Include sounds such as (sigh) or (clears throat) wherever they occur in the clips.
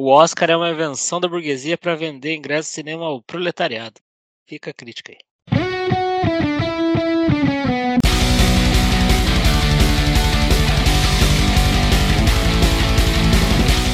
O Oscar é uma invenção da burguesia para vender ingresso de cinema ao proletariado. Fica a crítica aí.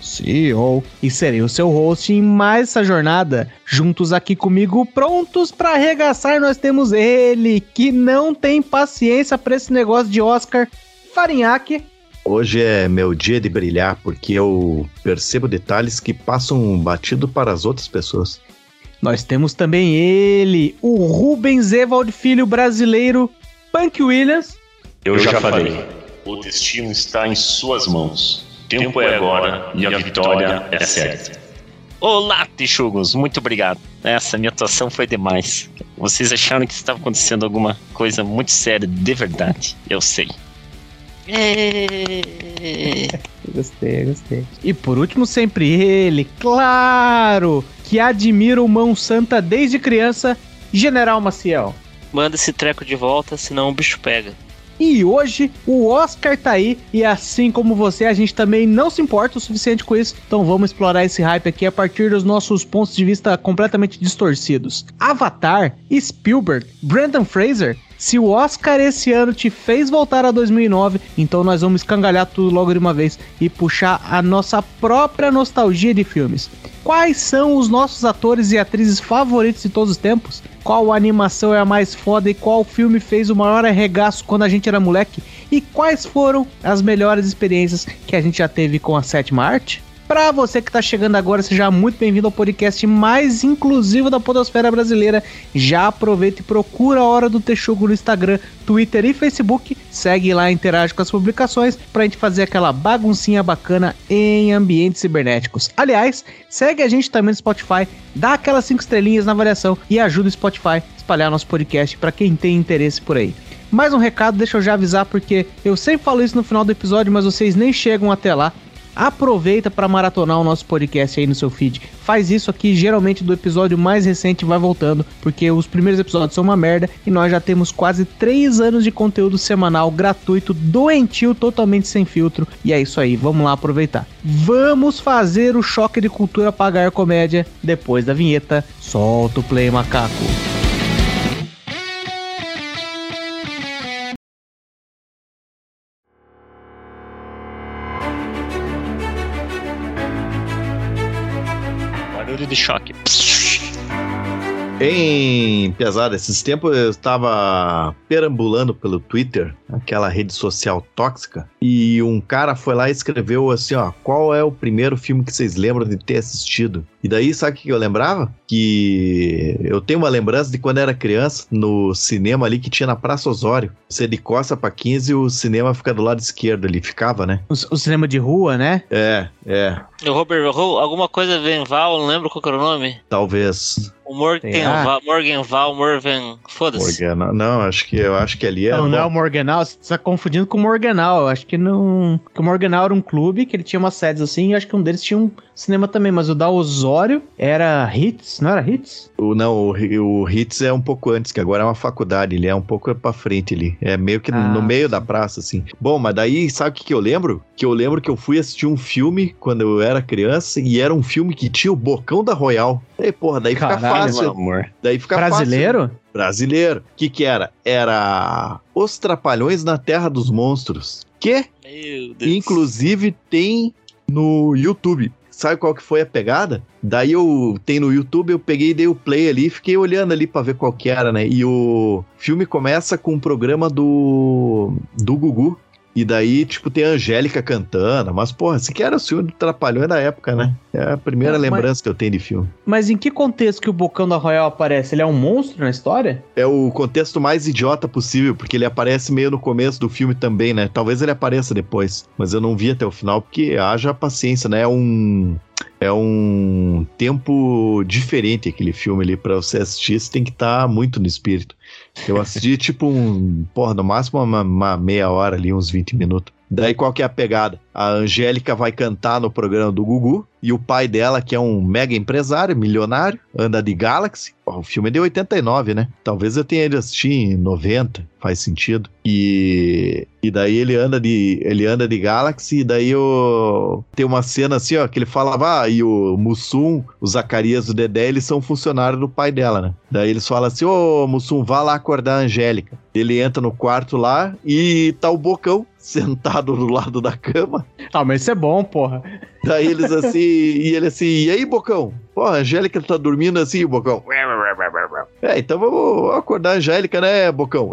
CEO, e serei o seu host em mais essa jornada. Juntos aqui comigo, prontos para arregaçar, nós temos ele, que não tem paciência para esse negócio de Oscar, Farinhaque. Hoje é meu dia de brilhar, porque eu percebo detalhes que passam batido para as outras pessoas. Nós temos também ele, o Rubens Evald Filho brasileiro, Punk Williams. Eu já falei, o destino está em suas mãos tempo é agora e a vitória é certa. Olá, Tichugos, muito obrigado. Essa minha atuação foi demais. Vocês acharam que estava acontecendo alguma coisa muito séria, de verdade. Eu sei. (laughs) gostei, gostei. E por último, sempre ele, claro, que admira o Mão Santa desde criança, General Maciel. Manda esse treco de volta, senão o bicho pega. E hoje o Oscar tá aí e assim como você, a gente também não se importa o suficiente com isso. Então vamos explorar esse hype aqui a partir dos nossos pontos de vista completamente distorcidos. Avatar, Spielberg, Brandon Fraser, se o Oscar esse ano te fez voltar a 2009, então nós vamos escangalhar tudo logo de uma vez e puxar a nossa própria nostalgia de filmes. Quais são os nossos atores e atrizes favoritos de todos os tempos? Qual animação é a mais foda e qual filme fez o maior arregaço quando a gente era moleque? E quais foram as melhores experiências que a gente já teve com a sétima arte? Para você que está chegando agora, seja muito bem-vindo ao podcast mais inclusivo da podosfera brasileira. Já aproveita e procura a Hora do Texugo no Instagram, Twitter e Facebook. Segue lá, interage com as publicações para a gente fazer aquela baguncinha bacana em ambientes cibernéticos. Aliás, segue a gente também no Spotify, dá aquelas cinco estrelinhas na avaliação e ajuda o Spotify a espalhar nosso podcast para quem tem interesse por aí. Mais um recado, deixa eu já avisar porque eu sempre falo isso no final do episódio, mas vocês nem chegam até lá. Aproveita para maratonar o nosso podcast aí no seu feed. Faz isso aqui, geralmente do episódio mais recente vai voltando, porque os primeiros episódios são uma merda e nós já temos quase 3 anos de conteúdo semanal gratuito, doentio, totalmente sem filtro. E é isso aí, vamos lá aproveitar. Vamos fazer o choque de cultura pagar comédia depois da vinheta. Solta o play, macaco. De choque. Em pesado, esses tempos eu estava perambulando pelo Twitter, aquela rede social tóxica, e um cara foi lá e escreveu assim, ó, qual é o primeiro filme que vocês lembram de ter assistido? E daí, sabe o que eu lembrava? Que eu tenho uma lembrança de quando era criança, no cinema ali que tinha na Praça Osório. Você de costa pra 15 e o cinema fica do lado esquerdo ali, ficava, né? O, o cinema de rua, né? É, é. O Robert, alguma coisa Venval, não lembro qual era o nome? Talvez. O Morgan, Val, Morgan Val, Morgan, foda-se. Morgan, não, acho que eu acho que ali é. Não, não é o Morganal, você tá confundindo com o Morganal. Eu acho que não. Que o Morganal era um clube que ele tinha umas sedes assim, e acho que um deles tinha um cinema também, mas o da Osório era Hits, não era Hits? O, não, o, o Hits é um pouco antes, que agora é uma faculdade, ele é um pouco pra frente ali. É meio que ah, no meio sim. da praça, assim. Bom, mas daí, sabe o que, que eu lembro? Que eu lembro que eu fui assistir um filme quando eu era criança, e era um filme que tinha o Bocão da Royal. E, porra, daí Caralho, fica fácil. Amor. Daí fica Brasileiro? Fácil. Brasileiro. O que que era? Era Os Trapalhões na Terra dos Monstros. Que, inclusive, tem no YouTube. Sabe qual que foi a pegada? Daí eu tem no YouTube, eu peguei e dei o play ali, fiquei olhando ali para ver qual que era, né? E o filme começa com um programa do do Gugu, e daí, tipo, tem a Angélica cantando. Mas, porra, esse que era o filme do Trapalhões da época, né? É a primeira mas, lembrança que eu tenho de filme. Mas em que contexto que o Bocão da Royal aparece? Ele é um monstro na história? É o contexto mais idiota possível, porque ele aparece meio no começo do filme também, né? Talvez ele apareça depois. Mas eu não vi até o final, porque haja paciência, né? É um é um tempo diferente aquele filme ali para você assistir, você tem que estar tá muito no espírito. Eu assisti tipo um, porra, no máximo uma, uma meia hora ali, uns 20 minutos. Daí qual que é a pegada? A Angélica vai cantar no programa do Gugu e o pai dela, que é um mega empresário, milionário, anda de Galaxy. O filme é de 89, né? Talvez eu tenha ido assistir em 90, faz sentido. E, e daí ele anda de ele anda de Galaxy e daí o, tem uma cena assim, ó, que ele falava, ah, e o Mussum, o Zacarias do Dedé, eles são funcionários do pai dela, né? Daí eles falam assim, ô Mussum, vá lá acordar a Angélica. Ele entra no quarto lá e tá o Bocão sentado do lado da cama. Ah, mas isso é bom, porra. Daí eles assim, e ele assim, e aí, Bocão? Pô, a Angélica tá dormindo assim, Bocão. É, então vamos acordar a Angélica, né, Bocão?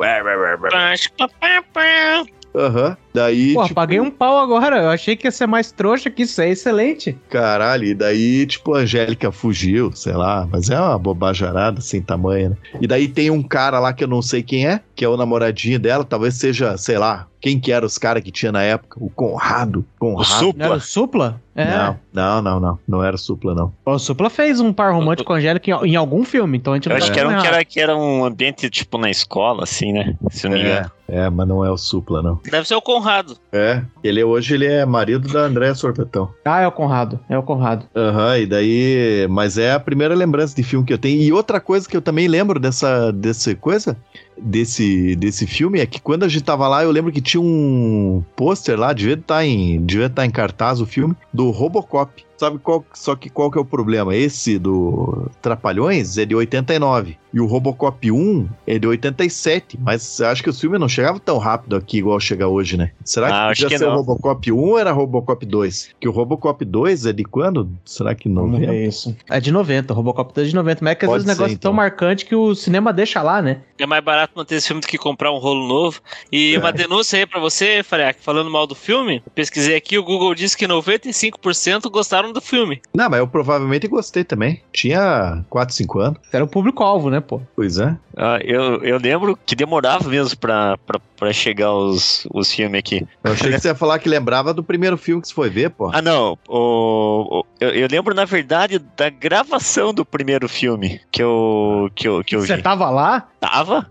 Aham. Uhum. Daí. Pô, tipo... paguei um pau agora. Eu achei que ia ser mais trouxa que isso. É excelente. Caralho, e daí, tipo, a Angélica fugiu, sei lá. Mas é uma bobajarada sem tamanho, né? E daí tem um cara lá que eu não sei quem é, que é o namoradinho dela. Talvez seja, sei lá, quem que era os caras que tinha na época? O Conrado. Conrado. O Supla. Era o Supla? É. Não, não, não, não. Não era o Supla, não. O Supla fez um par romântico com a Angélica em, em, algum filme, então a gente não Eu acho que era, um, que era, que era um ambiente, tipo, na escola, assim, né? Se não me engano. É, é, mas não é o Supla, não. Deve ser o Conrado. É, ele hoje ele é marido da Andréa Sorpetão. Ah, é o Conrado, é o Conrado. Aham, uhum, e daí... Mas é a primeira lembrança de filme que eu tenho. E outra coisa que eu também lembro dessa, dessa coisa desse, desse filme é que quando a gente tava lá, eu lembro que tinha um pôster lá, devia estar tá em, devia estar tá em cartaz o filme, do Robocop. Sabe qual, só que qual que é o problema? Esse do Trapalhões é de 89 e o Robocop 1 é de 87, mas acho que o filme não chegava tão rápido aqui igual chega hoje, né? Será que ah, podia ser o Robocop 1 ou era Robocop 2? Que o Robocop 2 é de quando? Será que 90? É isso. É de 90, o Robocop 2 é de 90, mas é que às vezes o negócio então. é tão marcante que o cinema deixa lá, né? É mais barato manter esse filme do que comprar um rolo novo. E é. uma denúncia aí pra você, Fareak, falando mal do filme, pesquisei aqui, o Google disse que 95% gostaram do filme. Não, mas eu provavelmente gostei também. Tinha 4, 5 anos. Era o público-alvo, né, pô? Pois é. Ah, eu, eu lembro que demorava mesmo pra, pra, pra chegar os, os filmes aqui. Eu achei que você ia falar que lembrava do primeiro filme que você foi ver, pô. Ah, não. O, o eu, eu, lembro, na verdade, da gravação do primeiro filme que eu, que eu, que eu vi. Você tava lá? Tava.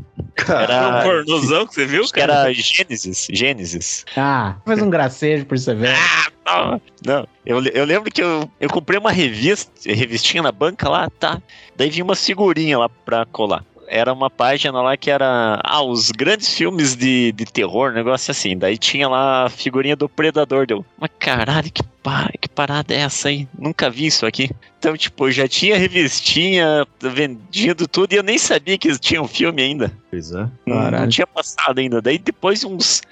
Era um pornozão que você viu, que era Gênesis. Gênesis. Ah, faz um gracejo por você ver. Ah, não. não. Eu, eu lembro que eu, eu comprei uma revista, revistinha na banca lá, tá? Daí vinha uma figurinha lá pra colar era uma página lá que era ah, os grandes filmes de, de terror, negócio assim. Daí tinha lá a figurinha do Predador. Deu, mas caralho, que, pa que parada é essa aí? Nunca vi isso aqui. Então, tipo, já tinha revistinha vendido tudo e eu nem sabia que tinha um filme ainda. Pois é. Não, não, tinha passado ainda. Daí depois uns.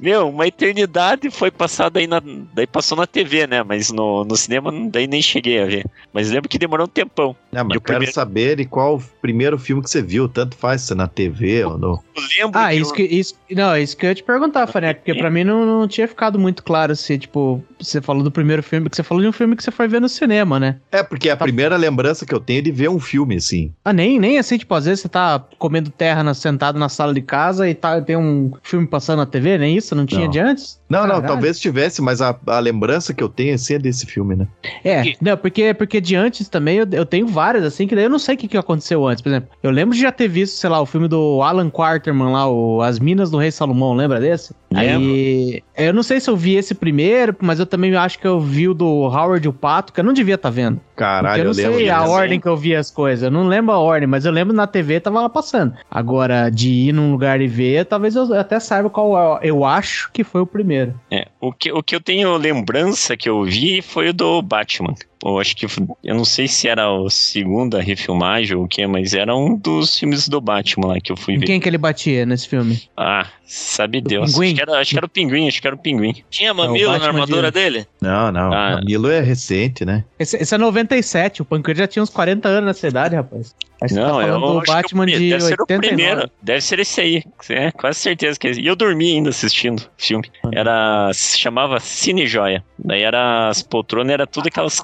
Meu, uma eternidade foi passada aí na. Daí passou na TV, né? Mas no, no cinema daí nem cheguei a ver. Mas lembro que demorou um tempão. Não, mas eu quero primeiro... saber de qual o primeiro filme que você viu. Tanto faz se na TV ou no. Eu lembro. Ah, que isso eu... que. Isso, não, isso que eu ia te perguntar, Fané, porque pra mim não, não tinha ficado muito claro se, tipo, você falou do primeiro filme, que você falou de um filme que você foi ver no cinema, né? É, porque a tá... primeira lembrança que eu tenho é de ver um filme, assim. Ah, nem, nem assim, tipo, às vezes você tá comendo terra na, sentado na sala de casa e tá, tem um filme passando na TV, nem isso? Não tinha não. de antes? Não, Caralho. não, talvez tivesse, mas a, a lembrança que eu tenho assim, é desse filme, né? É, não, porque, porque de antes também eu, eu tenho várias, assim, que daí eu não sei o que, que aconteceu antes. Por exemplo, eu lembro de já ter visto, sei lá, o filme do Alan Quarterman lá, o As Minas do Rei Salomão, lembra desse? Aí, eu não sei se eu vi esse primeiro, mas eu também acho que eu vi o do Howard o Pato, que eu não devia estar tá vendo. Caralho, eu não eu sei a ordem que eu vi as coisas. Eu não lembro a ordem, mas eu lembro na TV tava lá passando. Agora, de ir num lugar e ver, talvez eu até saiba qual eu acho que foi o primeiro. É, o que, o que eu tenho lembrança que eu vi foi o do Batman. Eu acho que. Eu não sei se era a segunda refilmagem ou o que, mas era um dos filmes do Batman lá que eu fui em ver. Quem que ele batia nesse filme? Ah, sabe do Deus. Acho que, era, acho que, era, o pinguim, acho que era o pinguim. Tinha mamilo na armadura de... dele? Não, não. Ah. Mamilo é recente, né? Esse, esse é 97. O Pinguim já tinha uns 40 anos na cidade, rapaz. Acho não, tá eu do Batman que eu, de deve 89. ser o primeiro. Deve ser esse aí. É, quase certeza que é esse. E eu dormi ainda assistindo o filme. Era. Se chamava Cine Joia. Daí era. As poltronas era tudo aquelas,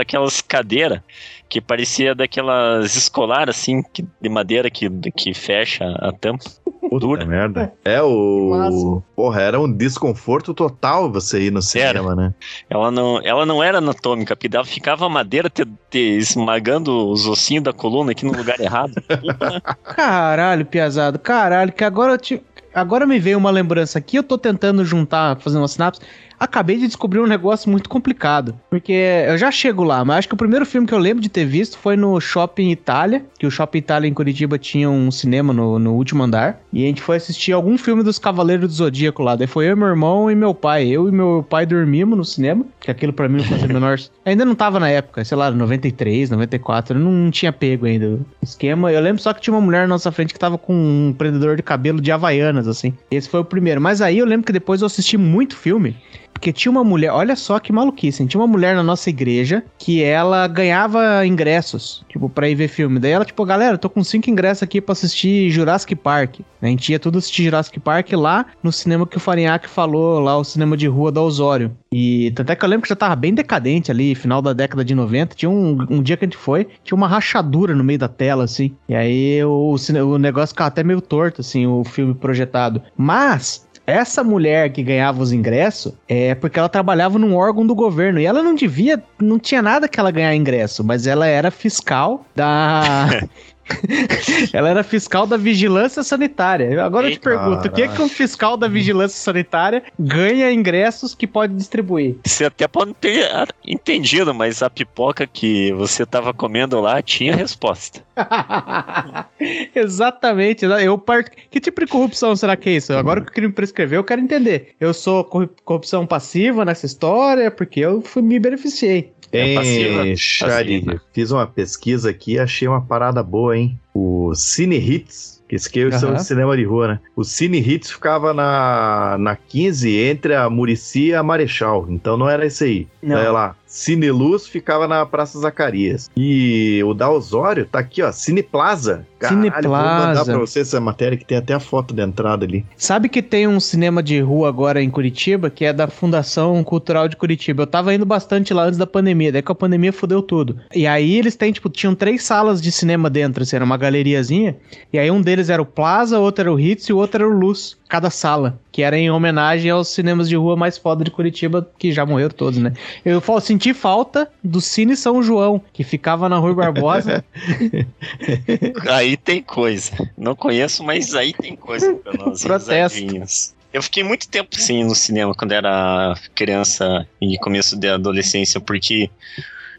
aquelas cadeiras que parecia daquelas escolar assim, que, de madeira que, que fecha a tampa. Puta dura. merda. É o. Porra, era um desconforto total você ir no cinema, né? Ela não, ela não era anatômica, porque ela ficava a madeira te, te esmagando os ossinhos da coluna aqui no lugar errado. (laughs) Caralho, piazado, caralho, que agora eu te... Agora me veio uma lembrança aqui, eu tô tentando juntar, fazer uma sinapse. Acabei de descobrir um negócio muito complicado. Porque eu já chego lá, mas acho que o primeiro filme que eu lembro de ter visto foi no Shopping Itália. Que o Shopping Itália em Curitiba tinha um cinema no, no último andar. E a gente foi assistir algum filme dos Cavaleiros do Zodíaco lá. Daí foi eu, meu irmão e meu pai. Eu e meu pai dormimos no cinema. Que aquilo pra mim não fazia menor. Ainda não tava na época, sei lá, 93, 94. Eu não tinha pego ainda o esquema. Eu lembro só que tinha uma mulher na nossa frente que tava com um prendedor de cabelo de Havaianas, assim. Esse foi o primeiro. Mas aí eu lembro que depois eu assisti muito filme. Porque tinha uma mulher, olha só que maluquice, tinha uma mulher na nossa igreja que ela ganhava ingressos, tipo, pra ir ver filme. Daí ela, tipo, galera, tô com cinco ingressos aqui pra assistir Jurassic Park. A gente ia tudo assistir Jurassic Park lá no cinema que o Farinhaque falou, lá o cinema de rua da Osório. E tanto é que eu lembro que já tava bem decadente ali, final da década de 90. Tinha um, um dia que a gente foi, tinha uma rachadura no meio da tela, assim. E aí o, o negócio ficava até meio torto, assim, o filme projetado. Mas essa mulher que ganhava os ingressos é porque ela trabalhava num órgão do governo e ela não devia, não tinha nada que ela ganhar ingresso, mas ela era fiscal da. (laughs) (laughs) ela era fiscal da vigilância sanitária. Agora eu te pergunto, o que, que um fiscal da vigilância sanitária ganha ingressos que pode distribuir? Você até pode ter ah, entendido, mas a pipoca que você tava comendo lá tinha resposta. (laughs) Exatamente. Eu part... Que tipo de corrupção será que é isso? Agora que o crime prescreveu, eu quero entender. Eu sou corru- corrupção passiva nessa história porque eu fui, me beneficiei. É passiva, Hein, Shari, fiz uma pesquisa aqui e achei uma parada boa, hein? O Cine Hits, que esse são Aham. de cinema de rua, né? O Cine Hits ficava na, na 15 entre a Murici e a Marechal, então não era esse aí. Não. Daí lá, Cine Luz ficava na Praça Zacarias. E o da Osório tá aqui, ó, Cine Plaza. Cine vou mandar pra você essa matéria que tem até a foto da entrada ali. Sabe que tem um cinema de rua agora em Curitiba, que é da Fundação Cultural de Curitiba. Eu tava indo bastante lá antes da pandemia, daí com a pandemia fudeu tudo. E aí eles têm, tipo, tinham três salas de cinema dentro, assim, era uma galeriazinha. E aí um deles era o Plaza, outro era o Hits e o outro era o Luz, cada sala. Que era em homenagem aos cinemas de rua mais foda de Curitiba, que já morreram todos, né? Eu falo, senti falta do Cine São João, que ficava na Rui Barbosa. (laughs) Aí tem coisa. Não conheço, mas aí tem coisa pra nós. (laughs) Protesto. Eu fiquei muito tempo sim no cinema quando era criança e começo da adolescência, porque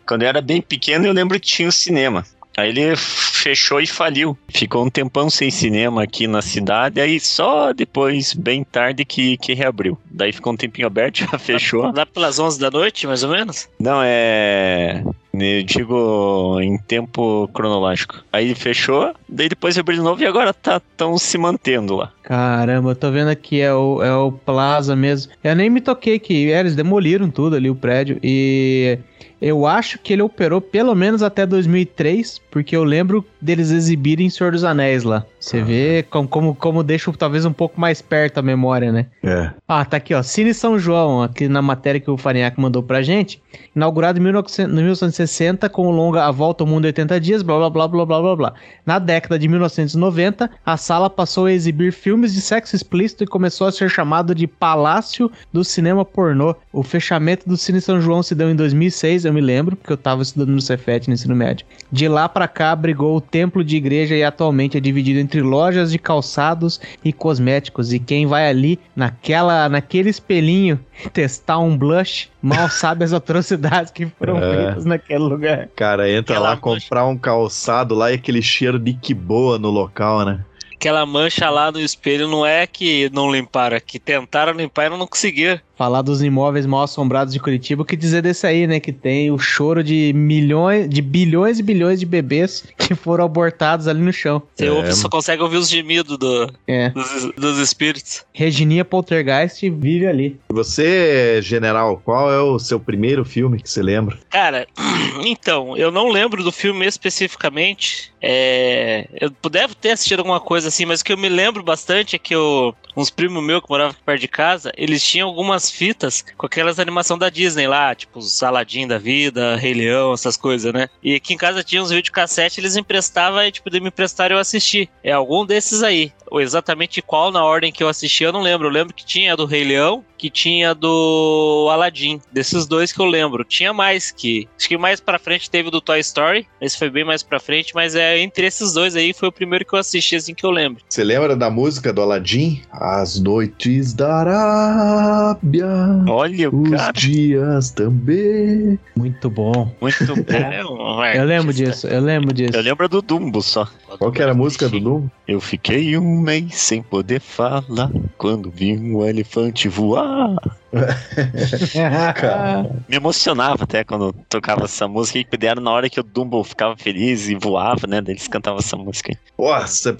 quando eu era bem pequeno eu lembro que tinha o cinema. Aí ele fechou e faliu. Ficou um tempão sem cinema aqui na cidade, aí só depois, bem tarde, que, que reabriu. Daí ficou um tempinho aberto, (laughs) já fechou. Lá pelas 11 da noite, mais ou menos? Não, é. Eu digo em tempo cronológico. Aí fechou, daí depois abriu de novo e agora tá tão se mantendo lá. Caramba, eu tô vendo aqui, é o, é o Plaza mesmo. Eu nem me toquei que é, eles demoliram tudo ali, o prédio. E eu acho que ele operou pelo menos até 2003, porque eu lembro deles exibirem Senhor dos Anéis lá. Você vê como, como, como deixa talvez um pouco mais perto a memória, né? É. Ah, tá aqui, ó. Cine São João, aqui na matéria que o Farinhaque mandou pra gente. Inaugurado em 1900 em 1960 com o longa A Volta ao Mundo em 80 Dias, blá blá blá blá blá blá blá. Na década de 1990, a sala passou a exibir filmes de sexo explícito e começou a ser chamado de Palácio do Cinema Pornô. O fechamento do Cine São João se deu em 2006, eu me lembro, porque eu tava estudando no Cefet no ensino médio. De lá pra cá, abrigou o templo de igreja e atualmente é dividido entre lojas de calçados e cosméticos. E quem vai ali naquela, naquele espelhinho (laughs) testar um blush, mal (laughs) sabe as atrocidades que foram É. feitas naquele lugar. Cara, entra Aquela lá comprar um calçado lá e aquele cheiro de que boa no local, né? Aquela mancha lá no espelho não é que não limparam, é que tentaram limpar e não conseguiram. Falar dos imóveis mal assombrados de Curitiba, o que dizer desse aí, né? Que tem o choro de milhões, de bilhões e bilhões de bebês que foram abortados ali no chão. Você É, ouve, só consegue ouvir os gemidos do- É. dos, dos espíritos. Regininha Poltergeist vive ali. E Você, general, qual é o seu primeiro filme que você lembra? Cara, (clears throat) então, eu não lembro do filme especificamente. É, eu deve ter assistido alguma coisa assim, mas o que eu me lembro bastante é que eu, uns primos meus que moravam aqui perto de casa, eles tinham algumas fitas com aquelas animação da Disney lá, tipo os Aladdin da vida, Rei Leão, essas coisas, né? E aqui em casa tinha uns videocassete, eles emprestavam e, tipo, de me emprestar eu assistir. É algum desses aí. Ou exatamente qual na ordem que eu assisti, eu não lembro. Eu lembro que tinha do Rei Leão, que tinha do Aladdin. Desses dois que eu lembro. Tinha mais que. Acho que mais pra frente teve o do Toy Story. Esse foi bem mais pra frente, mas é entre esses dois aí foi o primeiro que eu assisti, assim que eu lembro. Você lembra da música do Aladdin? As noites da Arábia. Olha o Os cara. dias também. Muito bom. Muito bom. (laughs) É, um Eu lembro artista. disso, eu lembro disso. Eu lembro do Dumbo só. Qual que era a música do Dumbo? Eu fiquei um mês sem poder falar quando vi um elefante voar. (laughs) Me emocionava até quando tocava essa música e deram na hora que o Dumbo ficava feliz e voava, né? Daí eles cantavam essa música.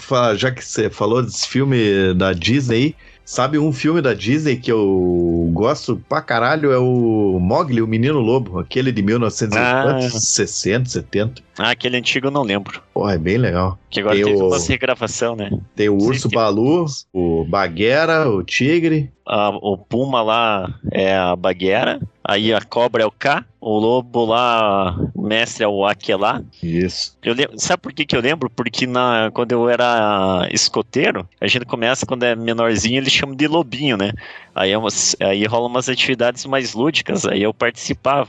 Fala- já que você falou desse filme da Disney, sabe um filme da Disney que eu gosto pra caralho? É o Mogli, o Menino Lobo, aquele de 1960, 70. Ah, aquele antigo eu não lembro. Porra, é bem legal. Que agora Tem teve o- uma regravação, né? Tem o Sim, Urso que- Balu, o Baguera, o Tigre. A- o Puma lá é a Baguera, aí a Cobra é o K, o Lobo lá, Mestre é o Aquelá. Isso. Eu lembro, sabe por que, que eu lembro? Porque na, quando eu era escoteiro, a gente começa, quando é menorzinho, eles chamam de lobinho, né? Aí, é umas, aí rolam umas atividades mais lúdicas, aí eu participava.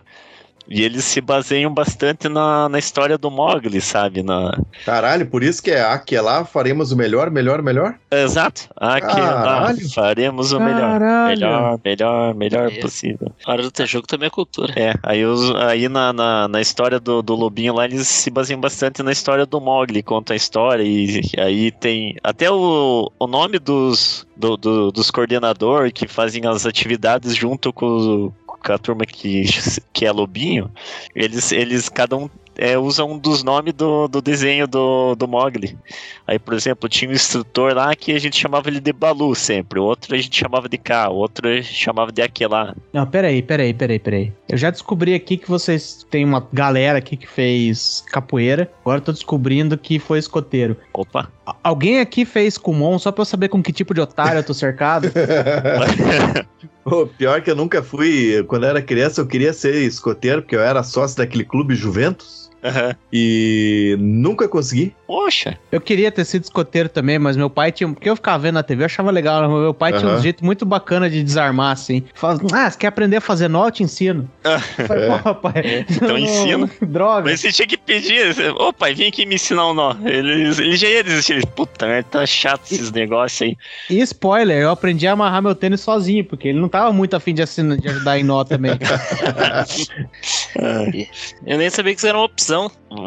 E eles se baseiam bastante na, na história do Mogli, sabe? Na... Caralho, por isso que é Aquelá, faremos o melhor, melhor, melhor? Exato. Aquela Caralho. faremos o melhor. Caralho. Melhor, melhor, melhor Isso. possível. Hora do teu jogo também é cultura. É, aí, os, aí na, na, na história do, do Lobinho lá, eles se baseiam bastante na história do Mogli, conta a história, e aí tem até o, o nome dos, do, do- dos coordenadores que fazem as atividades junto com, o- com a turma que, que é Lobinho, eles, eles cada um é, usa um dos nomes do, do desenho do, do Mogli. Aí, por exemplo, tinha um instrutor lá que a gente chamava ele de Balu sempre, o outro a gente chamava de K, o outro a gente chamava de Aquelá. Não, peraí, peraí, peraí, peraí. Eu já descobri aqui que vocês têm uma galera aqui que fez capoeira. Agora eu tô descobrindo que foi escoteiro. Opa! Alguém aqui fez Kumon só pra eu saber com que tipo de otário eu tô cercado? (laughs) O pior que eu nunca fui, quando eu era criança, eu queria ser escoteiro, porque eu era sócio daquele clube Juventus. Aham. E nunca consegui. Poxa! Eu queria ter sido escoteiro também, mas meu pai tinha. Porque eu ficava vendo na TV, eu achava legal. mas Meu pai tinha um jeito muito bacana de desarmar, assim. Fala, ah, você quer aprender a fazer nó? Eu te ensino. Eu falei, Pô, papai. Então não- ensina. Droga. Mas você tinha que pedir, ô pai, vem aqui me ensinar um nó. Ele, ele já ia desistir. Ele, Puta merda, tá chato esses negócios aí. E spoiler, eu aprendi a amarrar meu tênis sozinho, porque ele não tava muito afim de, assinar, de ajudar em nó também. (laughs) Eu nem sabia que isso era uma opção.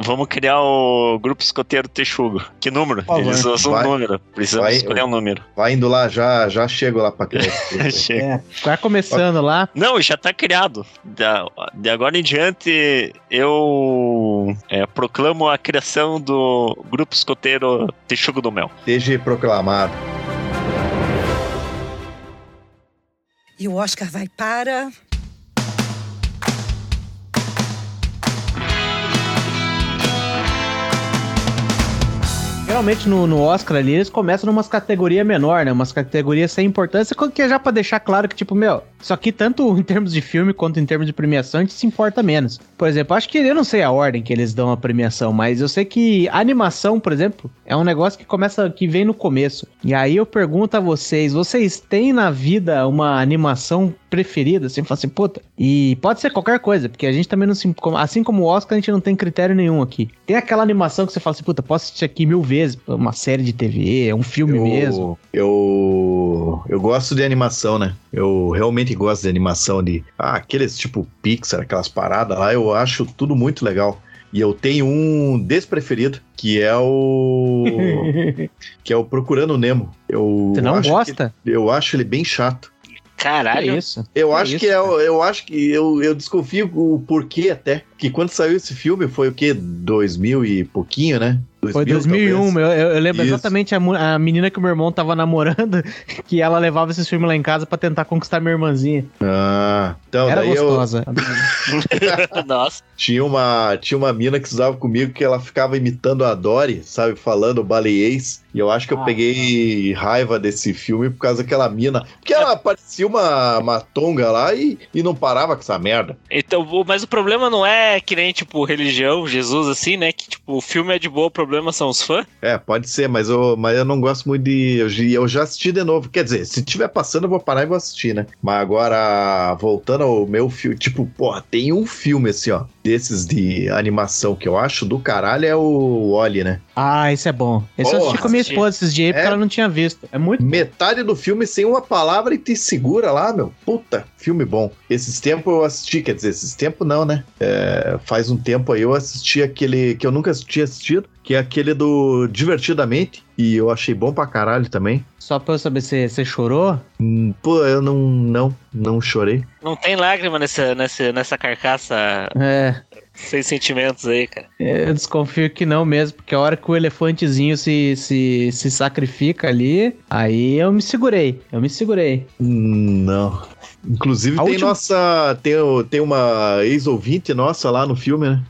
Vamos criar o grupo escoteiro Texugo. Que número? favor. Eles usam um Vai. número. Precisamos Vai. escolher um número. Vai indo lá, já, já chego lá pra. (laughs) Chega. é, vai começando lá. Não, já tá criado. Da- de agora em diante, eu é, proclamo a criação do grupo escoteiro Texugo do Mel. Esteja proclamado. E o Oscar vai para. Geralmente no, no Oscar ali, eles começam numas categorias menor, né? Umas categorias sem importância, que é já pra deixar claro que, tipo, meu, isso aqui, tanto (laughs) em termos de filme quanto em termos de premiação, a gente se importa menos. Por exemplo, acho que eu não sei a ordem que eles dão a premiação, mas eu sei que animação, por exemplo, é um negócio que começa, que vem no começo. E aí eu pergunto a vocês, vocês têm na vida uma animação preferida? Assim, fala assim, puta. E pode ser qualquer coisa, porque a gente também não se. Assim como o Oscar, a gente não tem critério nenhum aqui. Tem aquela animação que você fala assim, puta, posso assistir aqui mil vezes, uma série de TV, é um filme eu, mesmo. Eu, eu gosto de animação, né? Eu realmente gosto de animação de. Ah, aqueles tipo Pixar, aquelas paradas lá, eu acho tudo muito legal. E eu tenho um despreferido, que é o. (laughs) que é o Procurando Nemo. Eu Você não gosta? eu acho ele bem chato. Que Caralho. isso? Eu Que acho isso, que é, cara? eu acho que eu, eu desconfio o porquê até. Que quando saiu esse filme foi o quê? 2000 e pouquinho, né? Foi 2001, eu, eu, eu lembro Isso. exatamente a, a, menina que o meu irmão tava namorando, (laughs) que ela levava esses filmes lá em casa para tentar conquistar minha irmãzinha. Ah, então Era gostosa. Eu... (laughs) (laughs) Nossa. Tinha uma, tinha uma mina que usava comigo que ela ficava imitando a Dory, sabe, falando baleiês. E eu acho que eu ah, peguei raiva desse filme por causa daquela mina. Porque ela parecia uma, uma tonga lá e, e não parava com essa merda. Então, mas o problema não é que nem, tipo, religião, Jesus, assim, né? Que, tipo, o filme é de boa, o problema são os fãs. É, pode ser, mas eu, mas eu não gosto muito de. Eu, eu já assisti de novo. Quer dizer, se tiver passando, eu vou parar e vou assistir, né? Mas agora, voltando ao meu filme, tipo, porra, tem um filme assim, ó, desses de animação que eu acho do caralho é o Oli, né? Ah, esse é bom. Esse porra, eu assisti com a minha esposa esses dias é, porque ela não tinha visto. É muito Metade do filme sem uma palavra e te segura lá, meu. Puta, filme bom. Esses tempos eu assisti, quer dizer, esses tempos não, né? É, faz um tempo aí eu assisti aquele que eu nunca tinha assistido, que é aquele do Divertidamente, e eu achei bom pra caralho também. Só pra eu saber se você chorou? Hum, pô, eu não, não, não chorei. Não tem lágrima nessa, nessa, nessa carcaça é. sem sentimentos aí, cara. Eu desconfio que não mesmo, porque a hora que o elefantezinho se, se, se sacrifica ali, aí eu me segurei, eu me segurei. Hum, não. Inclusive a tem última... nossa, tem, tem uma ex-ouvinte nossa lá no filme, né?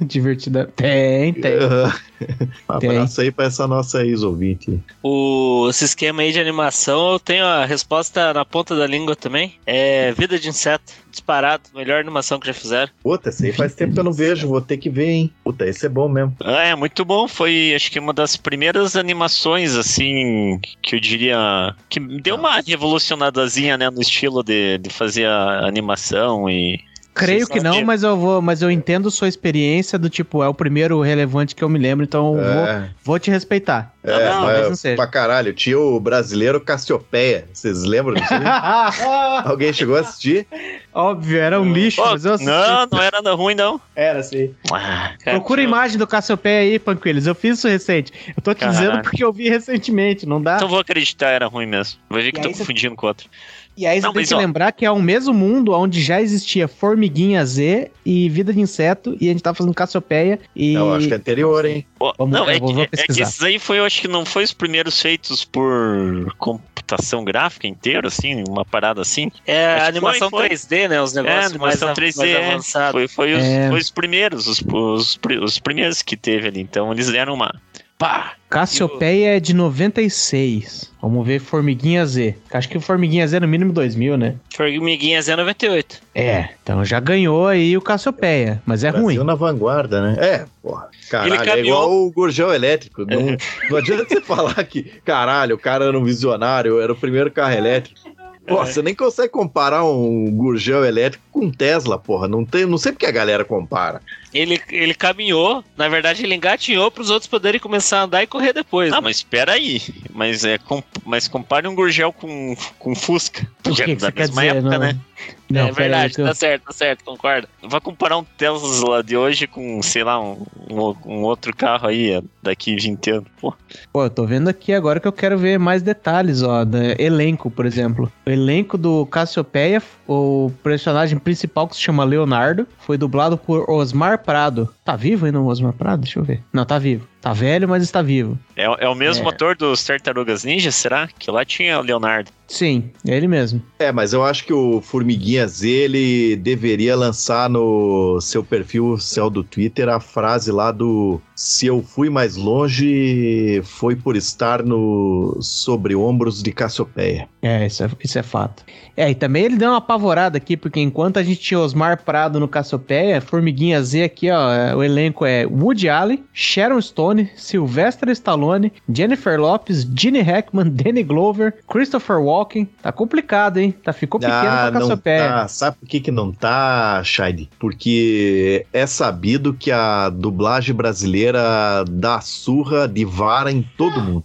(laughs) Divertida. Tem, tem. Um (laughs) abraço aí pra essa nossa ex-ouvinte. O, esse esquema aí de animação, eu tenho a resposta na ponta da língua também. É Vida de Inseto. Disparado. Melhor animação que já fizeram. Puta, esse aí faz tempo que eu não vejo. Vou ter que ver, hein. Puta, esse é bom mesmo. Ah, é muito bom. Foi, acho que uma das primeiras animações, assim, que eu diria. Que deu uma revolucionadazinha, né, no estilo de, de fazer a animação e Creio que não, mas eu vou, mas eu entendo sua experiência do tipo, é o primeiro relevante que eu me lembro, então é. vou, vou te respeitar. É, não, mas não seja. pra caralho, tinha o brasileiro Cassiopeia. Vocês lembram disso? (laughs) Alguém chegou a assistir? Óbvio, era um lixo, oh, mas eu assisti. Não, não era ruim, não. Era, sim. Ah, (laughs) Procura a imagem do Cassiopeia aí, Panquiles. Eu fiz isso recente. Eu tô te Caralho. dizendo porque eu vi recentemente, não dá? Então vou acreditar, era ruim mesmo. Vou ver que e tô confundindo com outro. E aí você tem que ó... lembrar que é o mesmo mundo onde já existia Formiguinha Z e Vida de Inseto, e a gente tava fazendo Cassiopeia e... Eu acho que é anterior, hein? Vamos, não, é, vou, vou é que esses aí foi, eu acho que não foi os primeiros feitos por computação gráfica inteiro, assim, uma parada assim. É, a animação foi, 3D, né? Os negócios é, animação mais, 3D, mais. Foi, foi, os, é... foi os primeiros, os, os, os primeiros que teve ali. Então eles deram uma Pá! Cassiopeia é de 96. Vamos ver Formiguinha Z. Acho que o Formiguinha Z é no mínimo 2000, né? Formiguinha Z é 98. É, então já ganhou aí o Cassiopeia, mas é Brasil ruim. na vanguarda, né? É, porra. Caralho, é igual o Gurgel elétrico. Não, não adianta você falar que, caralho, o cara era um visionário, era o primeiro carro elétrico. Pô, é. você nem consegue comparar um Gurgel elétrico com um Tesla, porra. Não, tem, não sei porque a galera compara. Ele, ele caminhou, na verdade ele engatinhou para os outros poderem começar a andar e correr depois. Ah, né? mas espera aí. Mas, é, com, mas compare um Gurgel com, com Fusca. Por que, é que da mesma dizer, época, não? né? Não, é verdade, tá certo, tá certo, concordo. Vai comparar um Tesla de hoje com, sei lá, um, um, um outro carro aí daqui 20 anos. Pô. Pô, eu tô vendo aqui agora que eu quero ver mais detalhes, ó, do elenco, por exemplo. O elenco do Cassiopeia, o personagem principal que se chama Leonardo, foi dublado por Osmar Prado. Tá vivo ainda o Osmar Prado? Deixa eu ver. Não, tá vivo. Tá velho, mas está vivo. É, é o mesmo é. ator dos Tartarugas Ninja, será? Que lá tinha o Leonardo. Sim, é ele mesmo. É, mas eu acho que o Formiguinha Z, ele deveria lançar no seu perfil céu do Twitter a frase lá do se eu fui mais longe, foi por estar no sobre ombros de Cassiopeia. É, isso é, isso é fato. É, e também ele deu uma apavorada aqui, porque enquanto a gente tinha Osmar Prado no Cassiopeia, Formiguinha Z aqui, ó, é, o elenco é Woody Allen, Sharon Stone, Sylvester Stallone, Jennifer Lopes, Gene Hackman, (laughs) Danny Glover, Christopher Walken. Tá complicado, hein? Tá, ficou pequeno ah, pra Cassiopeia. Tá. Sabe por que que não tá, Shide? Porque é sabido que a dublagem brasileira dá surra de vara em todo mundo.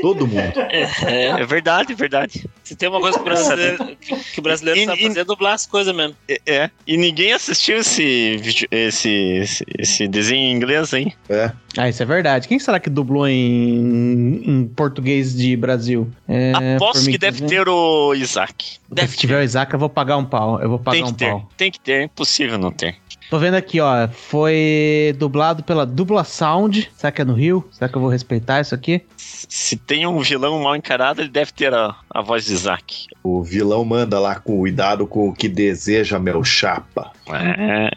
Todo mundo. (laughs) É, é, verdade, verdade. Se tem uma coisa que o brasileiro, que, que o brasileiro e, sabe fazer é dublar as coisas mesmo. É, é, e ninguém assistiu esse, esse, esse, esse desenho em inglês, hein? É. Ah, isso é verdade. Quem será que dublou em, em português de Brasil? É, Aposto que deve né? ter o Isaac. Deve Se tiver o Isaac, eu vou pagar um pau. Eu vou pagar um ter, pau. Tem que ter, é impossível não ter. Tô vendo aqui, ó. Foi dublado pela Dubla Sound. Será que é no Rio? Será que eu vou respeitar isso aqui? Se tem um vilão mal encarado, ele deve ter a, a voz de Zack. O vilão manda lá, cuidado com o que deseja, meu chapa. É.